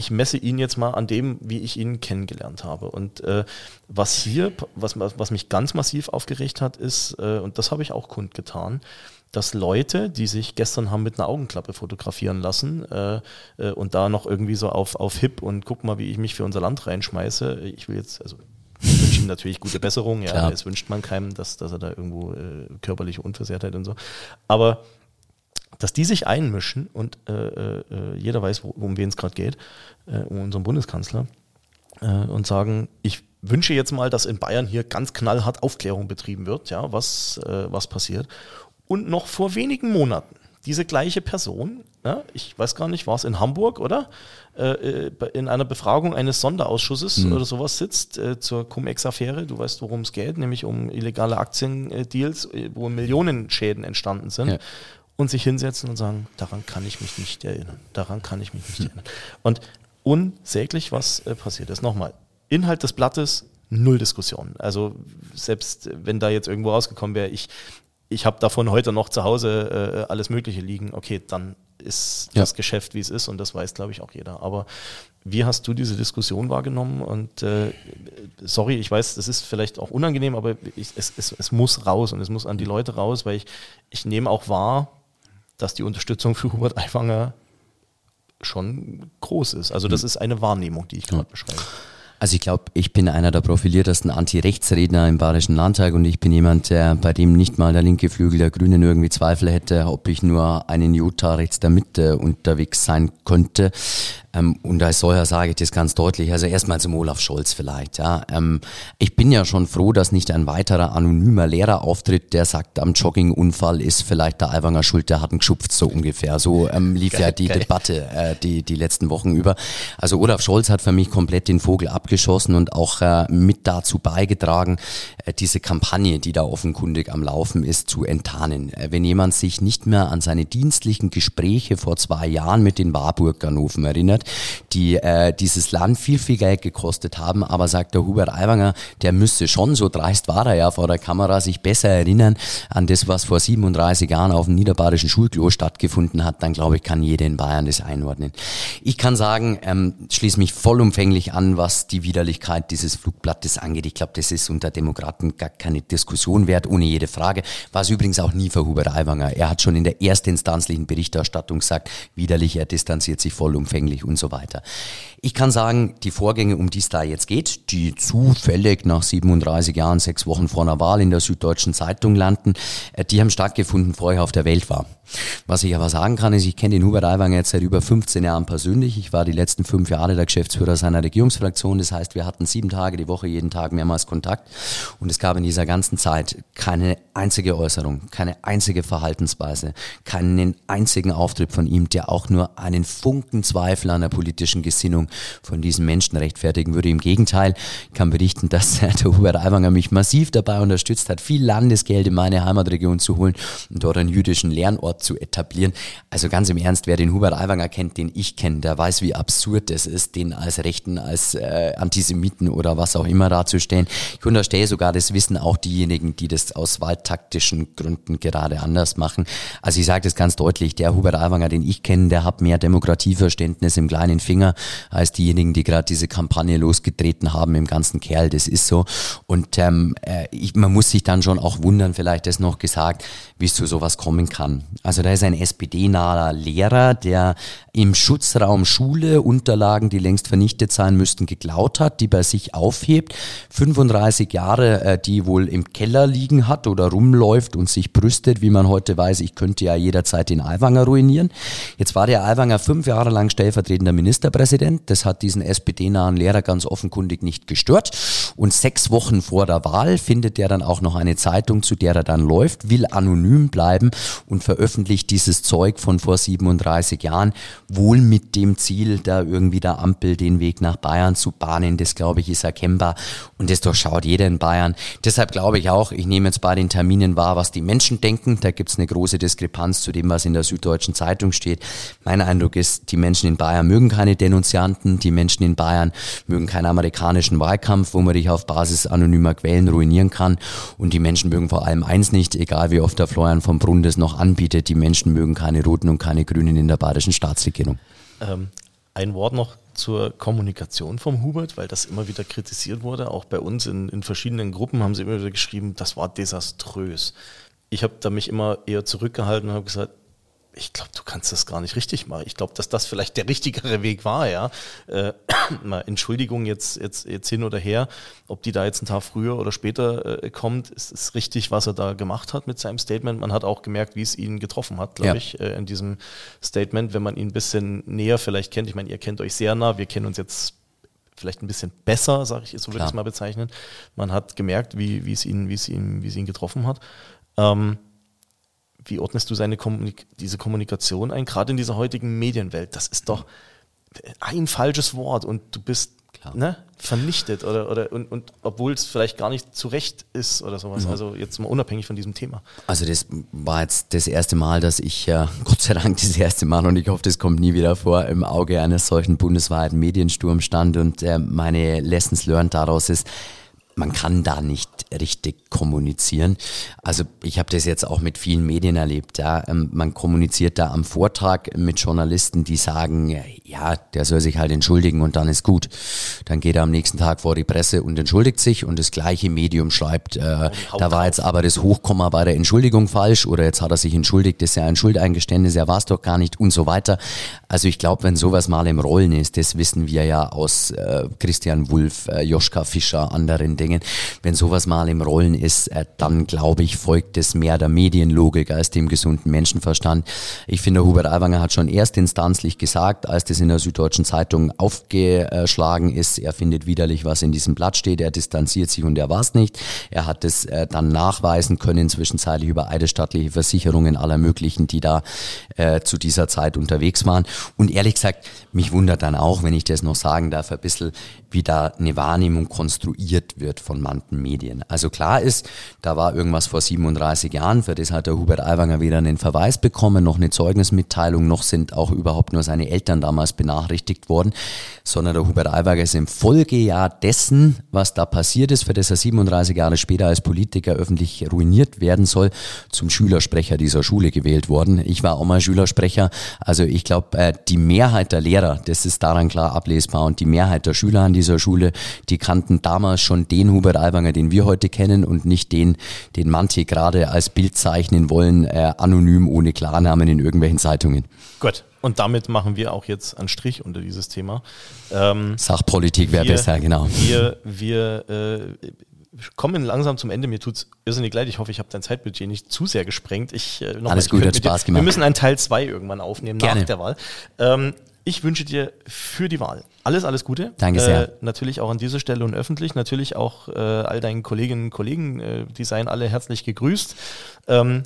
ich messe ihn jetzt mal an dem, wie ich ihn kennengelernt habe. Und äh, was hier, was, was mich ganz massiv aufgeregt hat, ist, äh, und das habe ich auch kundgetan, dass Leute, die sich gestern haben mit einer Augenklappe fotografieren lassen äh, äh, und da noch irgendwie so auf, auf Hip und guck mal, wie ich mich für unser Land reinschmeiße. Ich will jetzt, also ich wünsche ihm natürlich gute Besserung, ja, es wünscht man keinem, dass, dass er da irgendwo äh, körperliche Unversehrtheit und so. Aber dass die sich einmischen und äh, äh, jeder weiß, wo, um wen es gerade geht, äh, um unseren Bundeskanzler, äh, und sagen, ich wünsche jetzt mal, dass in Bayern hier ganz knallhart Aufklärung betrieben wird, ja, was, äh, was passiert. Und noch vor wenigen Monaten diese gleiche Person, ja, ich weiß gar nicht, war es in Hamburg, oder? Äh, in einer Befragung eines Sonderausschusses oder sowas sitzt zur Cum-Ex-Affäre. Du weißt, worum es geht, nämlich um illegale Aktiendeals, wo Millionen Schäden entstanden sind. Ja. Und sich hinsetzen und sagen, daran kann ich mich nicht erinnern. Daran kann ich mich nicht erinnern. Und unsäglich, was äh, passiert ist. Nochmal, Inhalt des Blattes, null Diskussion. Also selbst wenn da jetzt irgendwo rausgekommen wäre, ich, ich habe davon heute noch zu Hause äh, alles Mögliche liegen, okay, dann ist Ja. das Geschäft, wie es ist und das weiß, glaube ich, auch jeder. Aber wie hast du diese Diskussion wahrgenommen? Und äh, sorry, ich weiß, das ist vielleicht auch unangenehm, aber ich, es, es, es muss raus und es muss an die Leute raus, weil ich, ich nehme auch wahr, dass die Unterstützung für Hubert Aiwanger schon groß ist. Also das ist eine Wahrnehmung, die ich gerade beschreibe. Also ich glaube, ich bin einer der profiliertesten Anti-Rechtsredner im Bayerischen Landtag und ich bin jemand, der bei dem nicht mal der linke Flügel der Grünen irgendwie Zweifel hätte, ob ich nur einen Jota rechts der Mitte unterwegs sein könnte. Ähm, und als solcher sage ich das ganz deutlich. Also erstmal zum Olaf Scholz vielleicht. Ja. Ähm, ich bin ja schon froh, dass nicht ein weiterer anonymer Lehrer auftritt, der sagt, am Joggingunfall ist vielleicht der Alwanger schuld, der hat einen geschupft, so ungefähr. So ähm, lief geil, ja die geil. Debatte äh, die, die letzten Wochen über. Also Olaf Scholz hat für mich komplett den Vogel abgeschossen und auch äh, mit dazu beigetragen, äh, diese Kampagne, die da offenkundig am Laufen ist, zu enttarnen. Äh, wenn jemand sich nicht mehr an seine dienstlichen Gespräche vor zwei Jahren mit den Warburg-Ganoven erinnert, die äh, dieses Land viel, viel Geld gekostet haben, aber sagt der Hubert Aiwanger, der müsste schon, so dreist war er ja vor der Kamera, sich besser erinnern an das, was vor 37 Jahren auf dem niederbayerischen Schulklo stattgefunden hat, dann glaube ich, kann jeder in Bayern das einordnen. Ich kann sagen, ähm, schließe mich vollumfänglich an, was die Widerlichkeit dieses Flugblattes angeht. Ich glaube, das ist unter Demokraten gar keine Diskussion wert, ohne jede Frage. War es übrigens auch nie für Hubert Aiwanger. Er hat schon in der erstinstanzlichen Berichterstattung gesagt, widerlich, er distanziert sich vollumfänglich und so weiter. Ich kann sagen, die Vorgänge, um die es da jetzt geht, die zufällig nach 37 Jahren, sechs Wochen vor einer Wahl in der Süddeutschen Zeitung landen, äh, die haben stattgefunden, bevor ich auf der Welt war. Was ich aber sagen kann, ist, ich kenne den Hubert Aiwanger jetzt seit über 15 Jahren persönlich. Ich war die letzten fünf Jahre der Geschäftsführer seiner Regierungsfraktion. Das heißt, wir hatten sieben Tage die Woche, jeden Tag mehrmals Kontakt. Und es gab in dieser ganzen Zeit keine einzige Äußerung, keine einzige Verhaltensweise, keinen einzigen Auftritt von ihm, der auch nur einen Funken Zweifel an der politischen Gesinnung von diesen Menschen rechtfertigen würde. Im Gegenteil, ich kann berichten, dass der Hubert Aiwanger mich massiv dabei unterstützt hat, viel Landesgeld in meine Heimatregion zu holen und dort einen jüdischen Lernort zu etablieren. Also ganz im Ernst, wer den Hubert Aiwanger kennt, den ich kenne, der weiß, wie absurd es ist, den als Rechten, als äh, Antisemiten oder was auch immer darzustellen. Ich unterstehe sogar, das wissen auch diejenigen, die das aus wahltaktischen Gründen gerade anders machen. Also ich sage das ganz deutlich, der Hubert Aiwanger, den ich kenne, der hat mehr Demokratieverständnis im kleinen Finger als diejenigen, die gerade diese Kampagne losgetreten haben im ganzen Kerl. Das ist so. Und ähm, äh, ich, man muss sich dann schon auch wundern, vielleicht das noch gesagt, wie es zu sowas kommen kann. Also da ist ein SPD-naher Lehrer, der im Schutzraum Schule Unterlagen, die längst vernichtet sein müssten, geklaut hat, die bei sich aufhebt, 35 Jahre, äh, die wohl im Keller liegen hat oder rumläuft und sich brüstet, wie man heute weiß, ich könnte ja jederzeit den Aiwanger ruinieren. Jetzt war der Aiwanger fünf Jahre lang stellvertretender Ministerpräsident. Das hat diesen SPD-nahen Lehrer ganz offenkundig nicht gestört. Und sechs Wochen vor der Wahl findet er dann auch noch eine Zeitung, zu der er dann läuft, will anonym bleiben und veröffentlicht dieses Zeug von vor 37 Jahren wohl mit dem Ziel, da irgendwie der Ampel den Weg nach Bayern zu bahnen. Das, glaube ich, ist erkennbar und das durchschaut jeder in Bayern. Deshalb glaube ich auch, ich nehme jetzt bei den Terminen wahr, was die Menschen denken. Da gibt es eine große Diskrepanz zu dem, was in der Süddeutschen Zeitung steht. Mein Eindruck ist, die Menschen in Bayern mögen keine Denunzianten, die Menschen in Bayern mögen keinen amerikanischen Wahlkampf, wo man dich auf Basis anonymer Quellen ruinieren kann und die Menschen mögen vor allem eins nicht, egal wie oft der Florian von Brunn das noch anbietet, die Menschen mögen keine Roten und keine Grünen in der bayerischen Staatsregierung. Ähm, ein Wort noch zur Kommunikation vom Hubert, weil das immer wieder kritisiert wurde. Auch bei uns in, in verschiedenen Gruppen haben sie immer wieder geschrieben, das war desaströs. Ich habe da mich immer eher zurückgehalten und habe gesagt, ich glaube, du kannst das gar nicht richtig machen. Ich glaube, dass das vielleicht der richtigere Weg war, ja. Äh, mal Entschuldigung jetzt, jetzt, jetzt hin oder her, ob die da jetzt einen Tag früher oder später äh, kommt, ist es richtig, was er da gemacht hat mit seinem Statement. Man hat auch gemerkt, wie es ihn getroffen hat, glaube ja. ich, äh, in diesem Statement, wenn man ihn ein bisschen näher vielleicht kennt. Ich meine, ihr kennt euch sehr nah, wir kennen uns jetzt vielleicht ein bisschen besser, sage ich, so würde ich es mal bezeichnen. Man hat gemerkt, wie, wie es ihn, wie es ihn, wie es ihn getroffen hat. Ähm, wie ordnest du seine Kommunik diese Kommunikation ein, gerade in dieser heutigen Medienwelt? Das ist doch ein falsches Wort und du bist ne, vernichtet oder, oder und, und obwohl es vielleicht gar nicht zu Recht ist oder sowas. Also jetzt mal unabhängig von diesem Thema. Also das war jetzt das erste Mal, dass ich, äh, Gott sei Dank das erste Mal und ich hoffe, das kommt nie wieder vor, im Auge eines solchen bundesweiten Mediensturms stand und äh, meine Lessons learned daraus ist, man kann da nicht richtig kommunizieren. Also ich habe das jetzt auch mit vielen Medien erlebt. Ja. Ähm, man kommuniziert da am Vortrag mit Journalisten, die sagen, ja, der soll sich halt entschuldigen und dann ist gut. Dann geht er am nächsten Tag vor die Presse und entschuldigt sich und das gleiche Medium schreibt, äh, da war jetzt aber das Hochkomma bei der Entschuldigung falsch oder jetzt hat er sich entschuldigt, das ist ja ein Schuldeingeständnis, er war es doch gar nicht und so weiter. Also ich glaube, wenn sowas mal im Rollen ist, das wissen wir ja aus äh, Christian Wulff, äh, Joschka Fischer, anderen Dingen. Wenn sowas mal im Rollen ist, äh, dann glaube ich, folgt es mehr der Medienlogik als dem gesunden Menschenverstand. Ich finde, Hubert Aiwanger hat schon erstinstanzlich gesagt, als das in der Süddeutschen Zeitung aufgeschlagen ist. Er findet widerlich, was in diesem Blatt steht. Er distanziert sich und er war es nicht. Er hat es äh, dann nachweisen können, zwischenzeitlich über eidesstattliche Versicherungen aller möglichen, die da äh, zu dieser Zeit unterwegs waren. Und ehrlich gesagt, mich wundert dann auch, wenn ich das noch sagen darf, ein bisschen, wie da eine Wahrnehmung konstruiert wird von manchen Medien. Also klar ist, da war irgendwas vor 37 Jahren, für das hat der Hubert Aiwanger weder einen Verweis bekommen, noch eine Zeugnismitteilung, noch sind auch überhaupt nur seine Eltern damals benachrichtigt worden, sondern der Hubert Aiwanger ist im Folgejahr dessen, was da passiert ist, für das er 37 Jahre später als Politiker öffentlich ruiniert werden soll, zum Schülersprecher dieser Schule gewählt worden. Ich war auch mal Schülersprecher, also ich glaube, äh, die Mehrheit der Lehrer, das ist daran klar ablesbar und die Mehrheit der Schüler an dieser Schule, die kannten damals schon den Hubert Aiwanger, den wir heute kennen und nicht den, den manche gerade als Bild zeichnen wollen, äh, anonym ohne Klarnamen in irgendwelchen Zeitungen. Gut. Und damit machen wir auch jetzt einen Strich unter dieses Thema. Ähm, Sachpolitik wäre besser, genau. Wir, wir äh, kommen langsam zum Ende. Mir tut es irrsinnig leid. Ich hoffe, ich habe dein Zeitbudget nicht zu sehr gesprengt. Ich, äh, Alles gut, hat Spaß gemacht. Wir müssen einen Teil 2 irgendwann aufnehmen Gerne. nach der Wahl. Ähm, ich wünsche dir für die Wahl alles, alles Gute. Danke sehr. Äh, natürlich auch an dieser Stelle und öffentlich. Natürlich auch äh, all deinen Kolleginnen und Kollegen, äh, die seien alle herzlich gegrüßt. Ähm,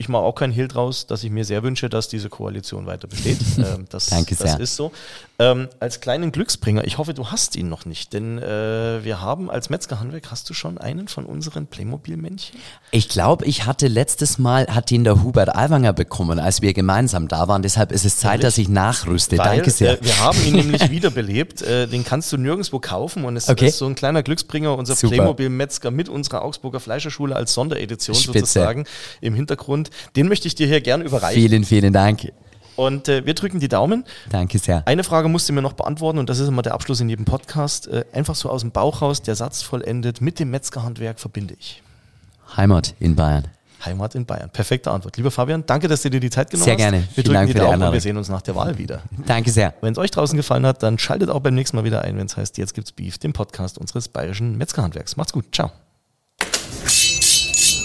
ich mache auch keinen Hehl draus, dass ich mir sehr wünsche, dass diese Koalition weiter besteht. Ähm, das, Danke sehr. das ist so. Ähm, als kleinen Glücksbringer, ich hoffe, du hast ihn noch nicht, denn äh, wir haben als Metzgerhandwerk, hast du schon einen von unseren Playmobil-Männchen? Ich glaube, ich hatte letztes Mal, hat ihn der Hubert Aiwanger bekommen, als wir gemeinsam da waren. Deshalb ist es Zeit, Ehrlich? dass ich nachrüste. Weil, Danke sehr. Äh, wir haben ihn nämlich wiederbelebt. Äh, den kannst du nirgendwo kaufen und es Okay. ist so ein kleiner Glücksbringer, unser. Playmobil-Metzger mit unserer Augsburger Fleischerschule als Sonderedition Spitze. sozusagen im Hintergrund. Den möchte ich dir hier gerne überreichen. Vielen, vielen Dank. Und äh, wir drücken die Daumen. Danke sehr. Eine Frage musst du mir noch beantworten und das ist immer der Abschluss in jedem Podcast. Äh, einfach so aus dem Bauch raus, der Satz vollendet, mit dem Metzgerhandwerk verbinde ich. Heimat in Bayern. Heimat in Bayern. Perfekte Antwort. Lieber Fabian, danke, dass du dir die Zeit genommen Sehr hast. gerne. Wir Vielen drücken Dank die für die Daumen und wir sehen uns nach der Wahl wieder. Danke sehr. Wenn es euch draußen gefallen hat, dann schaltet auch beim nächsten Mal wieder ein, wenn es heißt, jetzt gibt's Beef, dem Podcast unseres bayerischen Metzgerhandwerks. Macht's gut. Ciao.